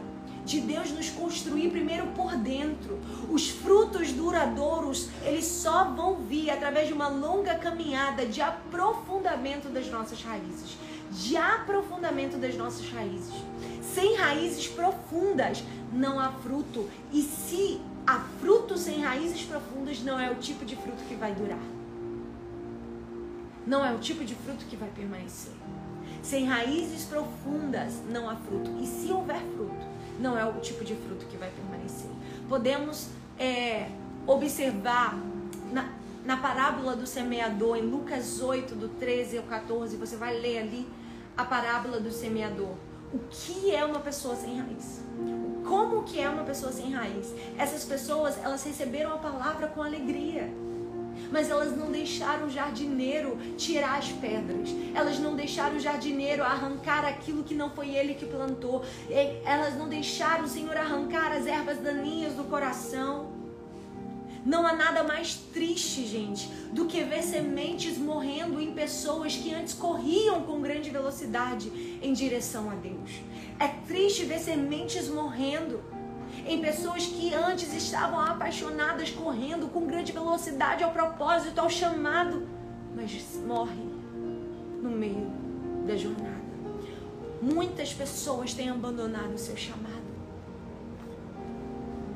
de Deus nos construir primeiro por dentro. Os frutos duradouros, eles só vão vir através de uma longa caminhada de aprofundamento das nossas raízes. De aprofundamento das nossas raízes. Sem raízes profundas não há fruto. E se a fruto sem raízes profundas não é o tipo de fruto que vai durar. Não é o tipo de fruto que vai permanecer. Sem raízes profundas não há fruto. E se houver fruto, não é o tipo de fruto que vai permanecer. Podemos é, observar na, na parábola do semeador, em Lucas 8, do 13 ao 14, você vai ler ali a parábola do semeador. O que é uma pessoa sem raiz? Como que é uma pessoa sem raiz? Essas pessoas, elas receberam a palavra com alegria. Mas elas não deixaram o jardineiro tirar as pedras. Elas não deixaram o jardineiro arrancar aquilo que não foi ele que plantou. Elas não deixaram o Senhor arrancar as ervas daninhas do coração. Não há nada mais triste, gente, do que ver sementes morrendo em pessoas que antes corriam com grande velocidade em direção a Deus. É triste ver sementes morrendo em pessoas que antes estavam apaixonadas, correndo com grande velocidade ao propósito, ao chamado, mas morrem no meio da jornada. Muitas pessoas têm abandonado o seu chamado.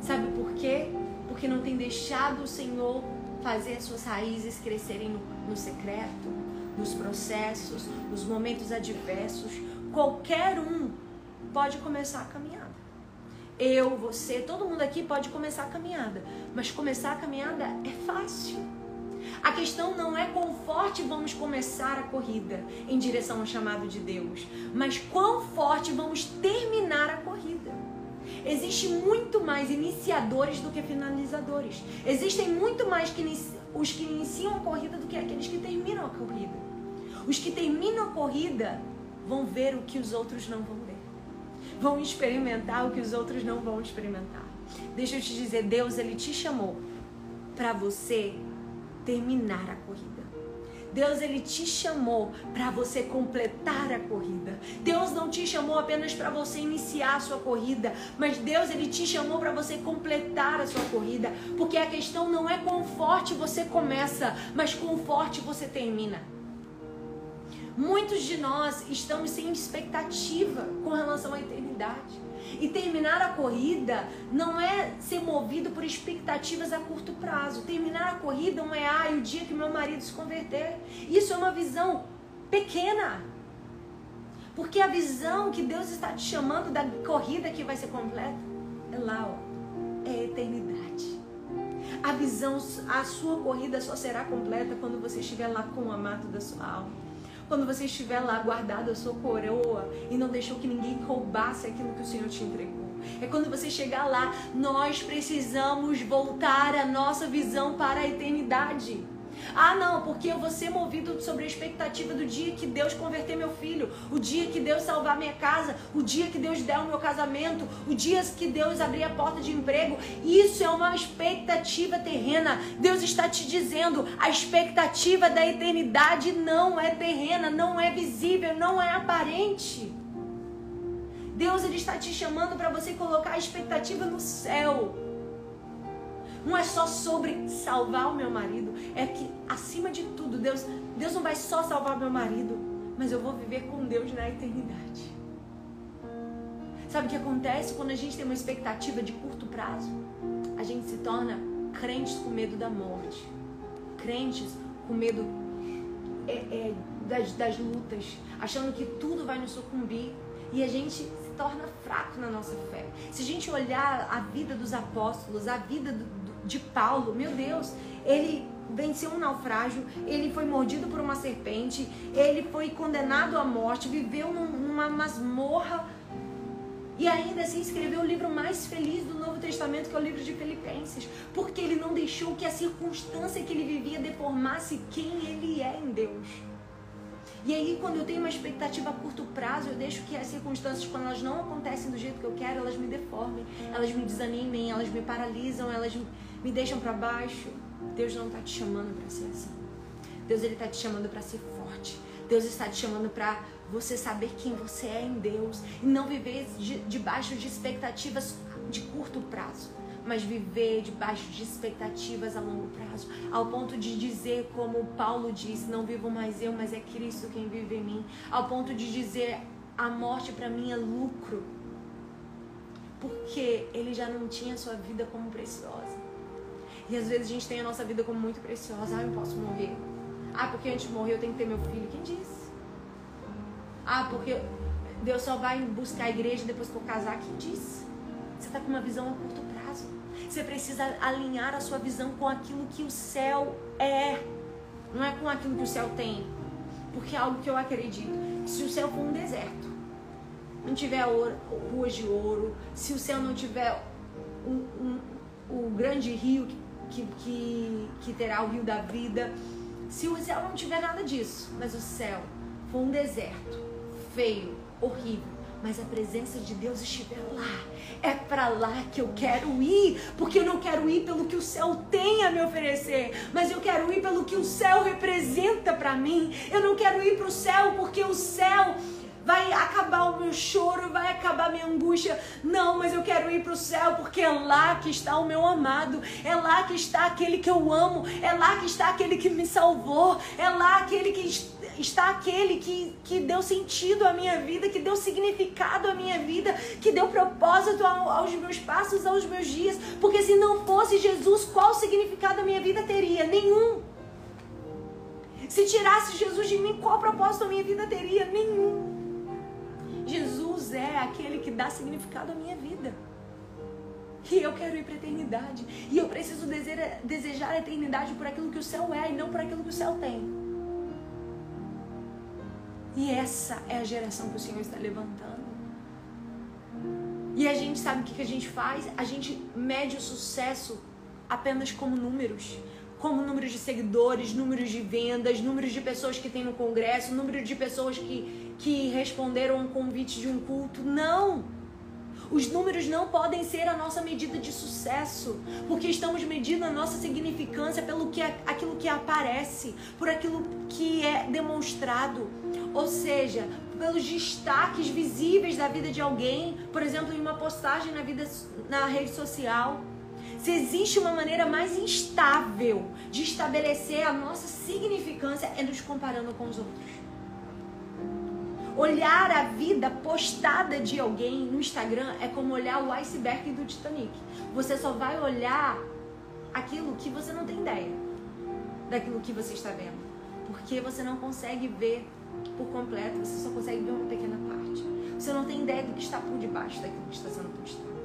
Sabe por quê? Porque não tem deixado o Senhor fazer as suas raízes crescerem no, no secreto, nos processos, nos momentos adversos. Qualquer um pode começar a caminhada. Eu, você, todo mundo aqui pode começar a caminhada, mas começar a caminhada é fácil. A questão não é quão forte vamos começar a corrida em direção ao chamado de Deus, mas quão forte vamos terminar a corrida. Existe muito mais iniciadores do que finalizadores. Existem muito mais que os que iniciam a corrida do que aqueles que terminam a corrida. Os que terminam a corrida vão ver o que os outros não vão ver vão experimentar o que os outros não vão experimentar. Deixa eu te dizer, Deus ele te chamou para você terminar a corrida. Deus ele te chamou para você completar a corrida. Deus não te chamou apenas para você iniciar a sua corrida, mas Deus ele te chamou para você completar a sua corrida, porque a questão não é quão forte você começa, mas quão forte você termina. Muitos de nós estamos sem expectativa com relação à eternidade. E terminar a corrida não é ser movido por expectativas a curto prazo. Terminar a corrida não é, ah, o dia que meu marido se converter. Isso é uma visão pequena. Porque a visão que Deus está te chamando da corrida que vai ser completa é lá, ó, é a eternidade. A visão, a sua corrida só será completa quando você estiver lá com o amado da sua alma. Quando você estiver lá guardado a sua coroa e não deixou que ninguém roubasse aquilo que o Senhor te entregou. É quando você chegar lá, nós precisamos voltar a nossa visão para a eternidade. Ah, não, porque eu vou ser movido sobre a expectativa do dia que Deus converter meu filho, o dia que Deus salvar minha casa, o dia que Deus der o meu casamento, o dia que Deus abrir a porta de emprego. Isso é uma expectativa terrena. Deus está te dizendo, a expectativa da eternidade não é terrena, não é visível, não é aparente. Deus ele está te chamando para você colocar a expectativa no céu não é só sobre salvar o meu marido, é que acima de tudo, Deus, Deus não vai só salvar meu marido, mas eu vou viver com Deus na eternidade. Sabe o que acontece quando a gente tem uma expectativa de curto prazo? A gente se torna crentes com medo da morte, crentes com medo é, é, das, das lutas, achando que tudo vai nos sucumbir e a gente se torna fraco na nossa fé. Se a gente olhar a vida dos apóstolos, a vida de Paulo, meu Deus, ele venceu um naufrágio, ele foi mordido por uma serpente, ele foi condenado à morte, viveu numa masmorra e ainda assim escreveu o livro mais feliz do Novo Testamento, que é o livro de Filipenses, porque ele não deixou que a circunstância que ele vivia deformasse quem ele é em Deus. E aí, quando eu tenho uma expectativa a curto prazo, eu deixo que as circunstâncias, quando elas não acontecem do jeito que eu quero, elas me deformem, elas me desanimem, elas me paralisam, elas me deixam para baixo. Deus não está te chamando para ser assim. Deus ele está te chamando para ser forte. Deus está te chamando para você saber quem você é em Deus e não viver de, debaixo de expectativas de curto prazo, mas viver debaixo de expectativas a longo prazo, ao ponto de dizer, como Paulo diz, não vivo mais eu, mas é Cristo quem vive em mim, ao ponto de dizer, a morte para mim é lucro, porque ele já não tinha sua vida como preciosa. E às vezes a gente tem a nossa vida como muito preciosa. Ah, eu posso morrer. Ah, porque antes de morrer eu tenho que ter meu filho. Quem disse? Ah, porque Deus só vai buscar a igreja depois que eu casar. Quem disse? Você está com uma visão a curto prazo. Você precisa alinhar a sua visão com aquilo que o céu é, não é com aquilo que o céu tem. Porque é algo que eu acredito. Se o céu for um deserto, não tiver ouro, ruas de ouro, se o céu não tiver um, um, o grande rio que, que, que terá o rio da vida, se o céu não tiver nada disso, mas o céu for um deserto feio, horrível, mas a presença de Deus estiver lá. É para lá que eu quero ir, porque eu não quero ir pelo que o céu tem a me oferecer, mas eu quero ir pelo que o céu representa para mim. Eu não quero ir para o céu porque o céu vai acabar o meu choro, vai acabar a minha angústia. Não, mas eu quero ir para o céu porque é lá que está o meu amado, é lá que está aquele que eu amo, é lá que está aquele que me salvou, é lá aquele que está aquele que, que deu sentido à minha vida, que deu significado à minha vida, que deu propósito aos meus passos, aos meus dias. Porque se não fosse Jesus, qual significado a minha vida teria? Nenhum. Se tirasse Jesus de mim, qual propósito a minha vida teria? Nenhum. Jesus é aquele que dá significado à minha vida. E eu quero ir para a eternidade. E eu preciso desejar a eternidade por aquilo que o céu é e não por aquilo que o céu tem. E essa é a geração que o Senhor está levantando. E a gente sabe o que a gente faz? A gente mede o sucesso apenas como números. Como número de seguidores, números de vendas, números de pessoas que tem no congresso, número de pessoas que, que responderam a um convite de um culto. Não! Os números não podem ser a nossa medida de sucesso, porque estamos medindo a nossa significância pelo que aquilo que aparece, por aquilo que é demonstrado. Ou seja, pelos destaques visíveis da vida de alguém, por exemplo, em uma postagem na vida na rede social. Se existe uma maneira mais instável de estabelecer a nossa significância é nos comparando com os outros. Olhar a vida postada de alguém no Instagram é como olhar o iceberg do Titanic. Você só vai olhar aquilo que você não tem ideia daquilo que você está vendo. Porque você não consegue ver por completo, você só consegue ver uma pequena parte. Você não tem ideia do que está por debaixo daquilo que está sendo postado.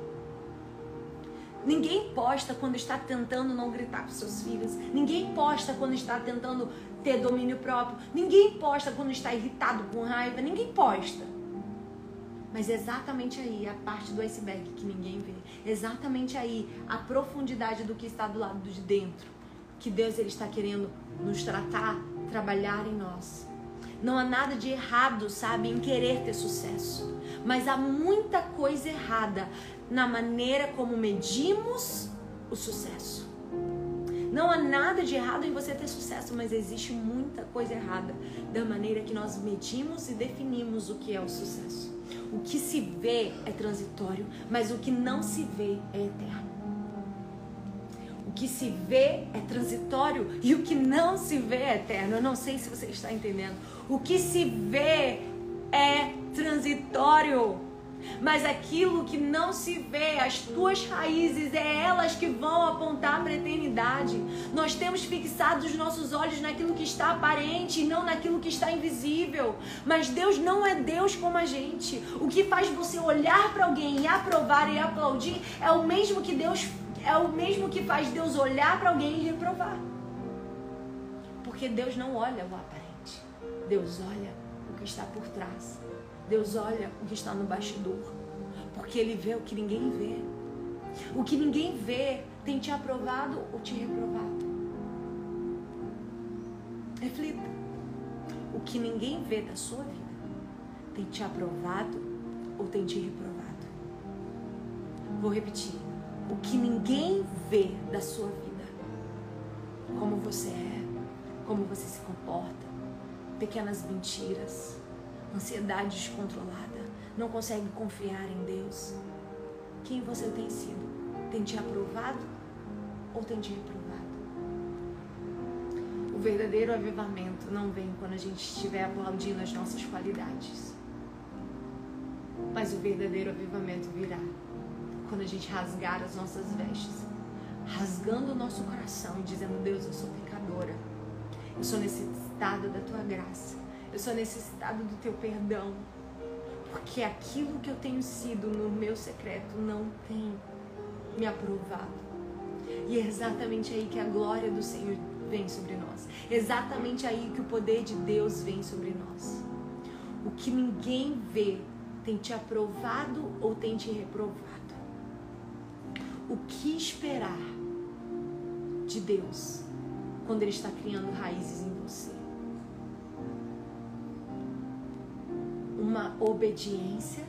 Ninguém posta quando está tentando não gritar com seus filhos. Ninguém posta quando está tentando ter domínio próprio. Ninguém posta quando está irritado com raiva. Ninguém posta. Mas exatamente aí a parte do iceberg que ninguém vê. Exatamente aí a profundidade do que está do lado de dentro. Que Deus ele está querendo nos tratar, trabalhar em nós. Não há nada de errado, sabe, em querer ter sucesso. Mas há muita coisa errada na maneira como medimos o sucesso. Não há nada de errado em você ter sucesso, mas existe muita coisa errada da maneira que nós medimos e definimos o que é o sucesso. O que se vê é transitório, mas o que não se vê é eterno. O que se vê é transitório e o que não se vê é eterno. Eu não sei se você está entendendo. O que se vê é transitório. Mas aquilo que não se vê, as tuas raízes, é elas que vão apontar para a eternidade. Nós temos fixados os nossos olhos naquilo que está aparente e não naquilo que está invisível. Mas Deus não é Deus como a gente. O que faz você olhar para alguém e aprovar e aplaudir é o mesmo que Deus é o mesmo que faz Deus olhar para alguém e reprovar. Porque Deus não olha o aparente. Deus olha o que está por trás. Deus olha o que está no bastidor. Porque Ele vê o que ninguém vê. O que ninguém vê tem te aprovado ou te reprovado. Reflita. O que ninguém vê da sua vida tem te aprovado ou tem te reprovado. Vou repetir o que ninguém vê da sua vida. Como você é, como você se comporta, pequenas mentiras, ansiedade descontrolada, não consegue confiar em Deus. Quem você tem sido? Tem te aprovado ou tem te reprovado? O verdadeiro avivamento não vem quando a gente estiver aplaudindo as nossas qualidades. Mas o verdadeiro avivamento virá quando a gente rasgar as nossas vestes, rasgando o nosso coração e dizendo: Deus, eu sou pecadora, eu sou necessitada da tua graça, eu sou necessitada do teu perdão, porque aquilo que eu tenho sido no meu secreto não tem me aprovado. E é exatamente aí que a glória do Senhor vem sobre nós. Exatamente aí que o poder de Deus vem sobre nós. O que ninguém vê tem te aprovado ou tem te reprovado. O que esperar de Deus quando Ele está criando raízes em você? Uma obediência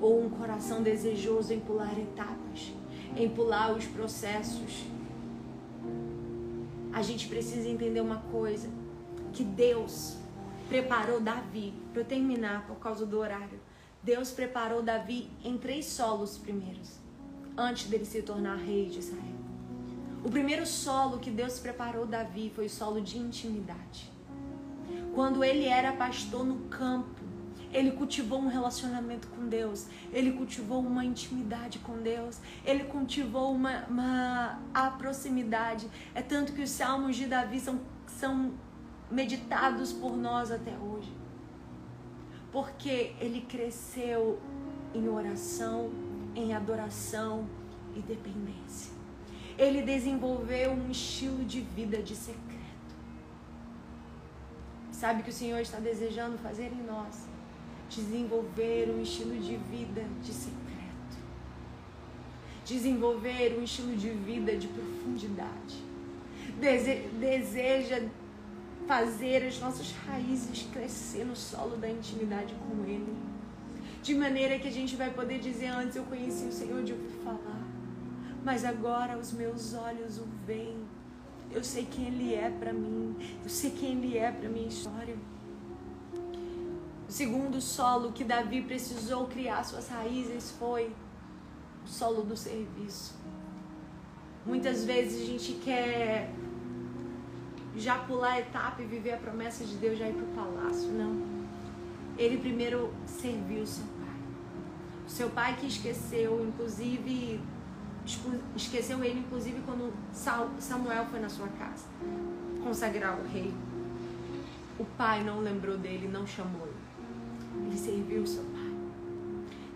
ou um coração desejoso em pular etapas, em pular os processos? A gente precisa entender uma coisa: que Deus preparou Davi, para eu terminar por causa do horário. Deus preparou Davi em três solos primeiros, antes dele se tornar rei de Israel. O primeiro solo que Deus preparou Davi foi o solo de intimidade. Quando ele era pastor no campo, ele cultivou um relacionamento com Deus, ele cultivou uma intimidade com Deus, ele cultivou uma, uma a proximidade. É tanto que os salmos de Davi são, são meditados por nós até hoje. Porque ele cresceu em oração, em adoração e dependência. Ele desenvolveu um estilo de vida de secreto. Sabe que o Senhor está desejando fazer em nós? Desenvolver um estilo de vida de secreto. Desenvolver um estilo de vida de profundidade. Dese deseja fazer as nossas raízes crescer no solo da intimidade com Ele. De maneira que a gente vai poder dizer: Antes eu conheci o Senhor de ouvir falar, mas agora os meus olhos o veem. Eu sei quem Ele é para mim, eu sei quem Ele é para minha história. O segundo solo que Davi precisou criar suas raízes foi o solo do serviço. Muitas vezes a gente quer já pular a etapa e viver a promessa de Deus já ir para o palácio. Não. Ele primeiro serviu o seu pai. O seu pai que esqueceu, inclusive, esqueceu ele, inclusive, quando Samuel foi na sua casa consagrar o rei. O pai não lembrou dele, não chamou ele. Ele serviu o seu pai.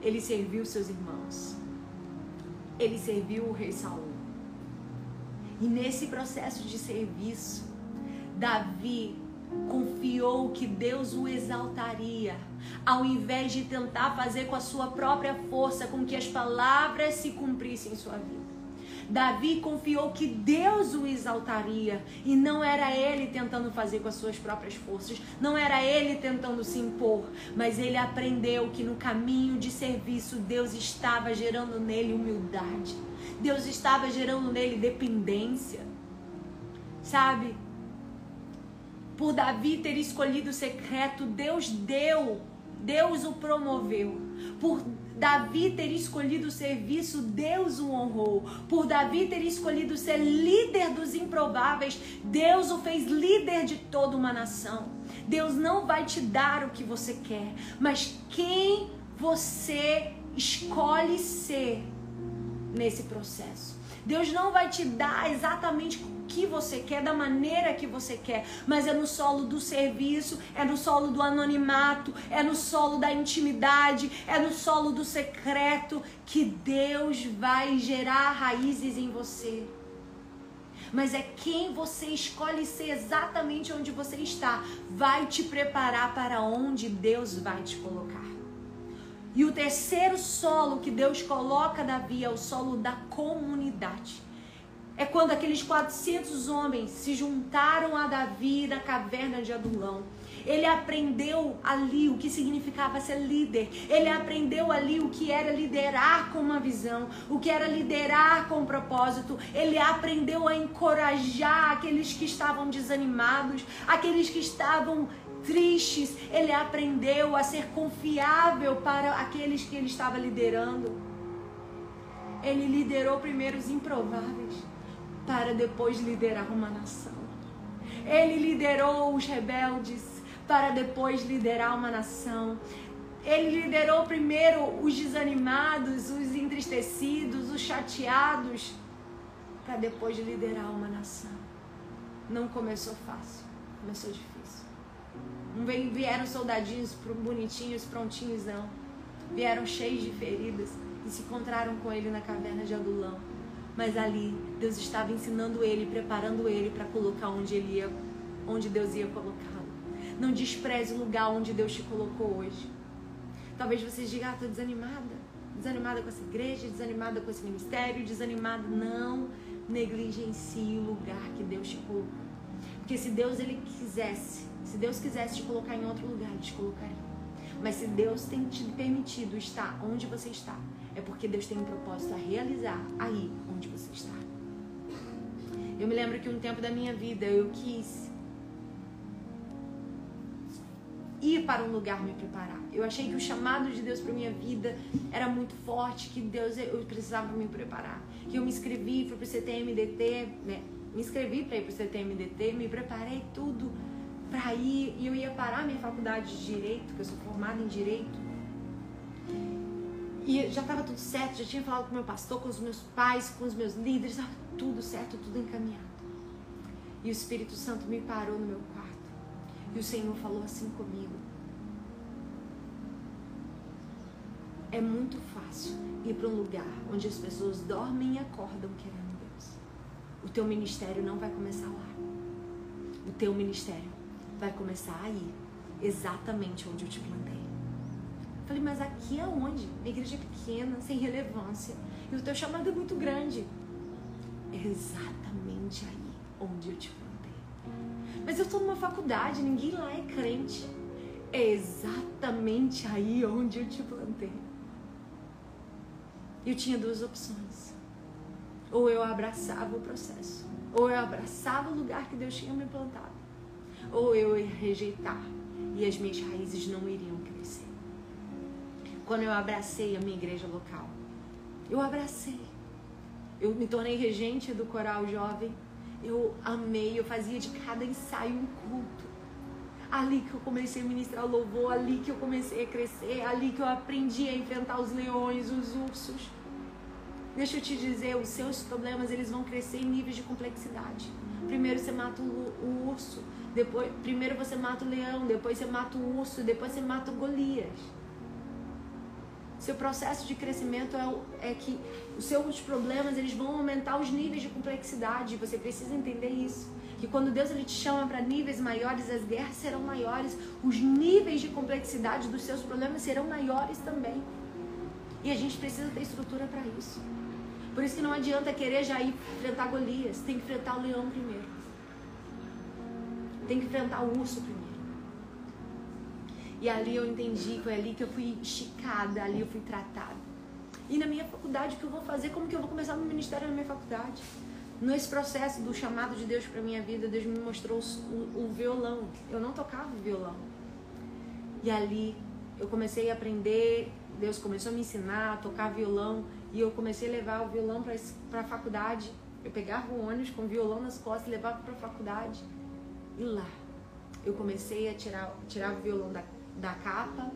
Ele serviu seus irmãos. Ele serviu o rei Saul. E nesse processo de serviço, Davi confiou que Deus o exaltaria, ao invés de tentar fazer com a sua própria força com que as palavras se cumprissem em sua vida. Davi confiou que Deus o exaltaria e não era ele tentando fazer com as suas próprias forças, não era ele tentando se impor, mas ele aprendeu que no caminho de serviço Deus estava gerando nele humildade, Deus estava gerando nele dependência. Sabe? Por Davi ter escolhido o secreto, Deus deu, Deus o promoveu. Por Davi ter escolhido o serviço, Deus o honrou. Por Davi ter escolhido ser líder dos improváveis, Deus o fez líder de toda uma nação. Deus não vai te dar o que você quer, mas quem você escolhe ser nesse processo. Deus não vai te dar exatamente que você quer, da maneira que você quer, mas é no solo do serviço, é no solo do anonimato, é no solo da intimidade, é no solo do secreto que Deus vai gerar raízes em você. Mas é quem você escolhe ser exatamente onde você está, vai te preparar para onde Deus vai te colocar. E o terceiro solo que Deus coloca Davi é o solo da comunidade. É quando aqueles 400 homens se juntaram a Davi na caverna de Adulão. Ele aprendeu ali o que significava ser líder. Ele aprendeu ali o que era liderar com uma visão, o que era liderar com um propósito. Ele aprendeu a encorajar aqueles que estavam desanimados, aqueles que estavam tristes. Ele aprendeu a ser confiável para aqueles que ele estava liderando. Ele liderou primeiro os improváveis para depois liderar uma nação. Ele liderou os rebeldes para depois liderar uma nação. Ele liderou primeiro os desanimados, os entristecidos, os chateados, para depois liderar uma nação. Não começou fácil, começou difícil. Não vieram soldadinhos bonitinhos, prontinhos, não. Vieram cheios de feridas, e se encontraram com ele na caverna de Adulão. Mas ali Deus estava ensinando ele, preparando ele para colocar onde ele ia, onde Deus ia colocá-lo. Não despreze o lugar onde Deus te colocou hoje. Talvez você diga, ah, tô desanimada. Desanimada com essa igreja, desanimada com esse ministério, desanimada. Não negligencie o lugar que Deus te colocou. Porque se Deus ele quisesse, se Deus quisesse te colocar em outro lugar, ele te colocaria. Mas se Deus tem te permitido estar onde você está, é porque Deus tem um propósito a realizar aí onde você está. Eu me lembro que um tempo da minha vida eu quis ir para um lugar me preparar. Eu achei que o chamado de Deus para minha vida era muito forte, que Deus eu precisava me preparar. Que eu me inscrevi, para o CTMDT, né? Me inscrevi para ir para o CTMDT, me preparei tudo para ir e eu ia parar minha faculdade de direito, que eu sou formada em direito. E já estava tudo certo, já tinha falado com meu pastor, com os meus pais, com os meus líderes, estava tudo certo, tudo encaminhado. E o Espírito Santo me parou no meu quarto. E o Senhor falou assim comigo: É muito fácil ir para um lugar onde as pessoas dormem e acordam querendo Deus. O teu ministério não vai começar lá. O teu ministério vai começar aí, exatamente onde eu te plantei. Falei, mas aqui é onde? A igreja é pequena, sem relevância. E o teu chamado é muito grande. Exatamente aí onde eu te plantei. Mas eu estou numa faculdade, ninguém lá é crente. É exatamente aí onde eu te plantei. Eu tinha duas opções. Ou eu abraçava o processo, ou eu abraçava o lugar que Deus tinha me plantado, ou eu ia rejeitar e as minhas raízes não iriam quando eu abracei a minha igreja local. Eu abracei. Eu me tornei regente do coral jovem. Eu amei, eu fazia de cada ensaio um culto. Ali que eu comecei a ministrar louvor, ali que eu comecei a crescer, ali que eu aprendi a enfrentar os leões, os ursos. Deixa eu te dizer, os seus problemas eles vão crescer em níveis de complexidade. Primeiro você mata o, urso, depois primeiro você mata o leão, depois você mata o urso, depois você mata o Golias. Seu processo de crescimento é, é que os seus problemas eles vão aumentar os níveis de complexidade. Você precisa entender isso. Que quando Deus ele te chama para níveis maiores, as guerras serão maiores, os níveis de complexidade dos seus problemas serão maiores também. E a gente precisa ter estrutura para isso. Por isso que não adianta querer já ir enfrentar Golias, tem que enfrentar o leão primeiro. Tem que enfrentar o urso primeiro. E ali eu entendi, foi ali que eu fui esticada, ali eu fui tratada. E na minha faculdade, o que eu vou fazer? Como que eu vou começar meu ministério na minha faculdade? Nesse processo do chamado de Deus para minha vida, Deus me mostrou o, o violão. Eu não tocava violão. E ali eu comecei a aprender, Deus começou a me ensinar a tocar violão. E eu comecei a levar o violão para a faculdade. Eu pegava o ônibus com o violão nas costas e levava para a faculdade. E lá eu comecei a tirar, tirar o violão da, da capa,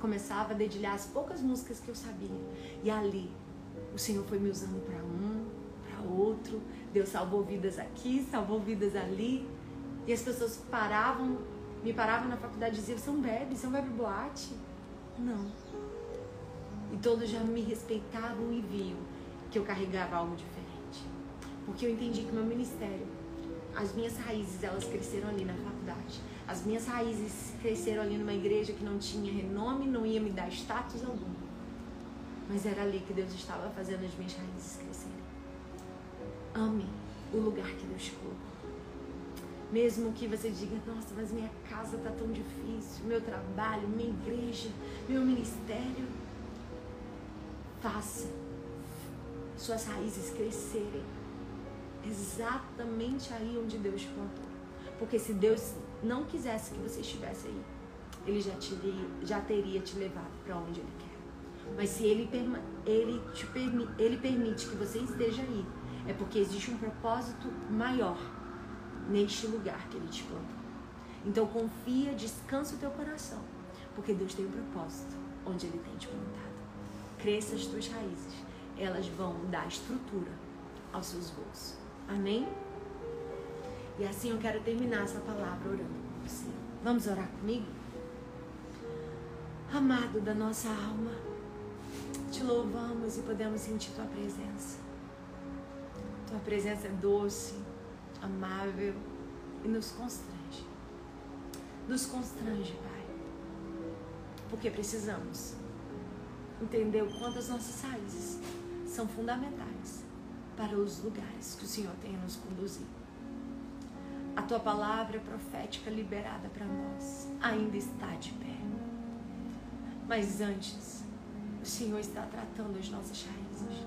começava a dedilhar as poucas músicas que eu sabia. E ali, o Senhor foi me usando para um, para outro. Deus salvou vidas aqui, salvou vidas ali. E as pessoas paravam, me paravam na faculdade e diziam: Você não bebe? Você não bebe boate? Não. E todos já me respeitavam e viam que eu carregava algo diferente. Porque eu entendi que meu ministério, as minhas raízes, elas cresceram ali na faculdade. As minhas raízes cresceram ali numa igreja que não tinha renome, não ia me dar status algum. Mas era ali que Deus estava fazendo as minhas raízes crescerem. Ame o lugar que Deus colocou. Mesmo que você diga, nossa, mas minha casa está tão difícil, meu trabalho, minha igreja, meu ministério. Faça suas raízes crescerem exatamente aí onde Deus plantou. Porque se Deus não quisesse que você estivesse aí, ele já, teria, já teria te levado para onde ele quer. Mas se ele, ele, te permi, ele permite que você esteja aí, é porque existe um propósito maior neste lugar que ele te plantou. Então confia, descansa o teu coração, porque Deus tem um propósito onde ele tem te plantado. Cresça as tuas raízes, elas vão dar estrutura aos seus voos. Amém? E assim eu quero terminar essa palavra orando por você. Vamos orar comigo? Amado da nossa alma, te louvamos e podemos sentir tua presença. Tua presença é doce, amável e nos constrange. Nos constrange, Pai. Porque precisamos entender o quanto as nossas raízes são fundamentais para os lugares que o Senhor tem nos conduzir. A tua palavra profética liberada para nós ainda está de pé. Mas antes, o Senhor está tratando as nossas raízes.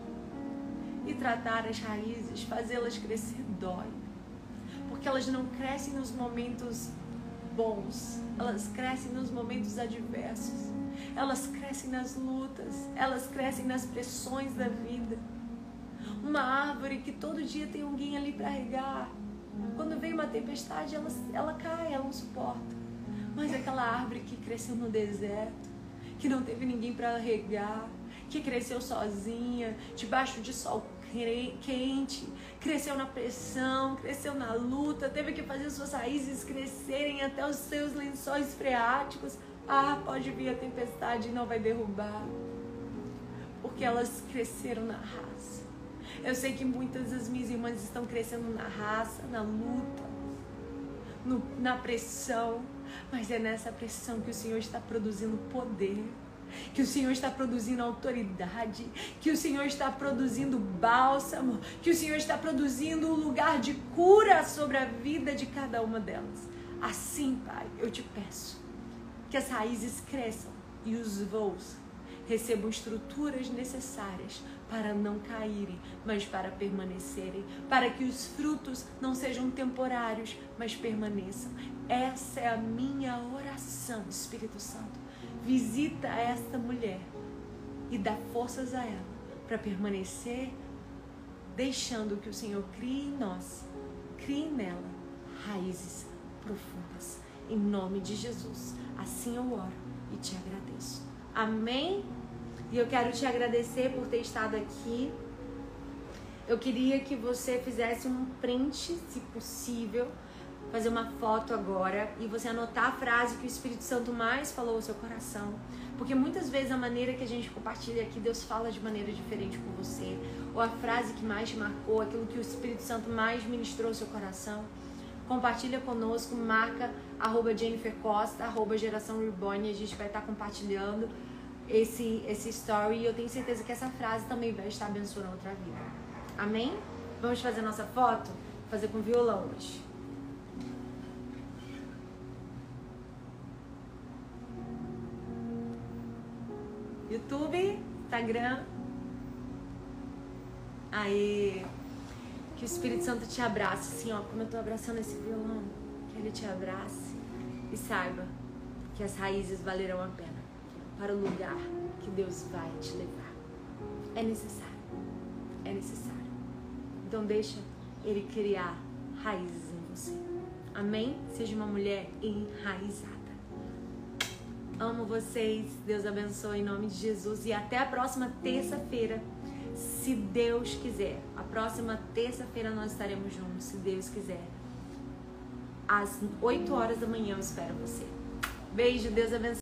E tratar as raízes, fazê-las crescer, dói. Porque elas não crescem nos momentos bons, elas crescem nos momentos adversos, elas crescem nas lutas, elas crescem nas pressões da vida. Uma árvore que todo dia tem alguém ali para regar, quando vem uma tempestade, ela, ela cai, ela não suporta. Mas aquela árvore que cresceu no deserto, que não teve ninguém para regar, que cresceu sozinha, debaixo de sol quente, cresceu na pressão, cresceu na luta, teve que fazer suas raízes crescerem até os seus lençóis freáticos. Ah, pode vir a tempestade e não vai derrubar. Porque elas cresceram na raça. Eu sei que muitas das minhas irmãs estão crescendo na raça, na luta, no, na pressão, mas é nessa pressão que o Senhor está produzindo poder que o Senhor está produzindo autoridade, que o Senhor está produzindo bálsamo, que o Senhor está produzindo um lugar de cura sobre a vida de cada uma delas. Assim, Pai, eu te peço que as raízes cresçam e os voos recebam estruturas necessárias para não caírem, mas para permanecerem, para que os frutos não sejam temporários, mas permaneçam. Essa é a minha oração, Espírito Santo. Visita esta mulher e dá forças a ela para permanecer, deixando que o Senhor crie em nós, crie nela raízes profundas. Em nome de Jesus. Assim eu oro e te agradeço. Amém? E eu quero te agradecer por ter estado aqui. Eu queria que você fizesse um print, se possível, fazer uma foto agora e você anotar a frase que o Espírito Santo mais falou ao seu coração. Porque muitas vezes a maneira que a gente compartilha aqui, Deus fala de maneira diferente com você. Ou a frase que mais te marcou, aquilo que o Espírito Santo mais ministrou ao seu coração. Compartilha conosco, marca arroba Jennifer Costa, arroba Geração Reborn, a gente vai estar compartilhando esse, esse story e eu tenho certeza que essa frase também vai estar abençoando outra vida. Amém? Vamos fazer nossa foto? Fazer com violão hoje. YouTube, Instagram. Aí, que o Espírito Santo te abrace, assim, ó, como eu tô abraçando esse violão. Que ele te abrace e saiba que as raízes valerão a pena para o lugar que Deus vai te levar. É necessário. É necessário. Então deixa ele criar raízes em você. Amém? Seja uma mulher enraizada. Amo vocês. Deus abençoe em nome de Jesus e até a próxima terça-feira. Se Deus quiser. A próxima terça-feira nós estaremos juntos, se Deus quiser. Às 8 horas da manhã eu espero você. Beijo, Deus abençoe.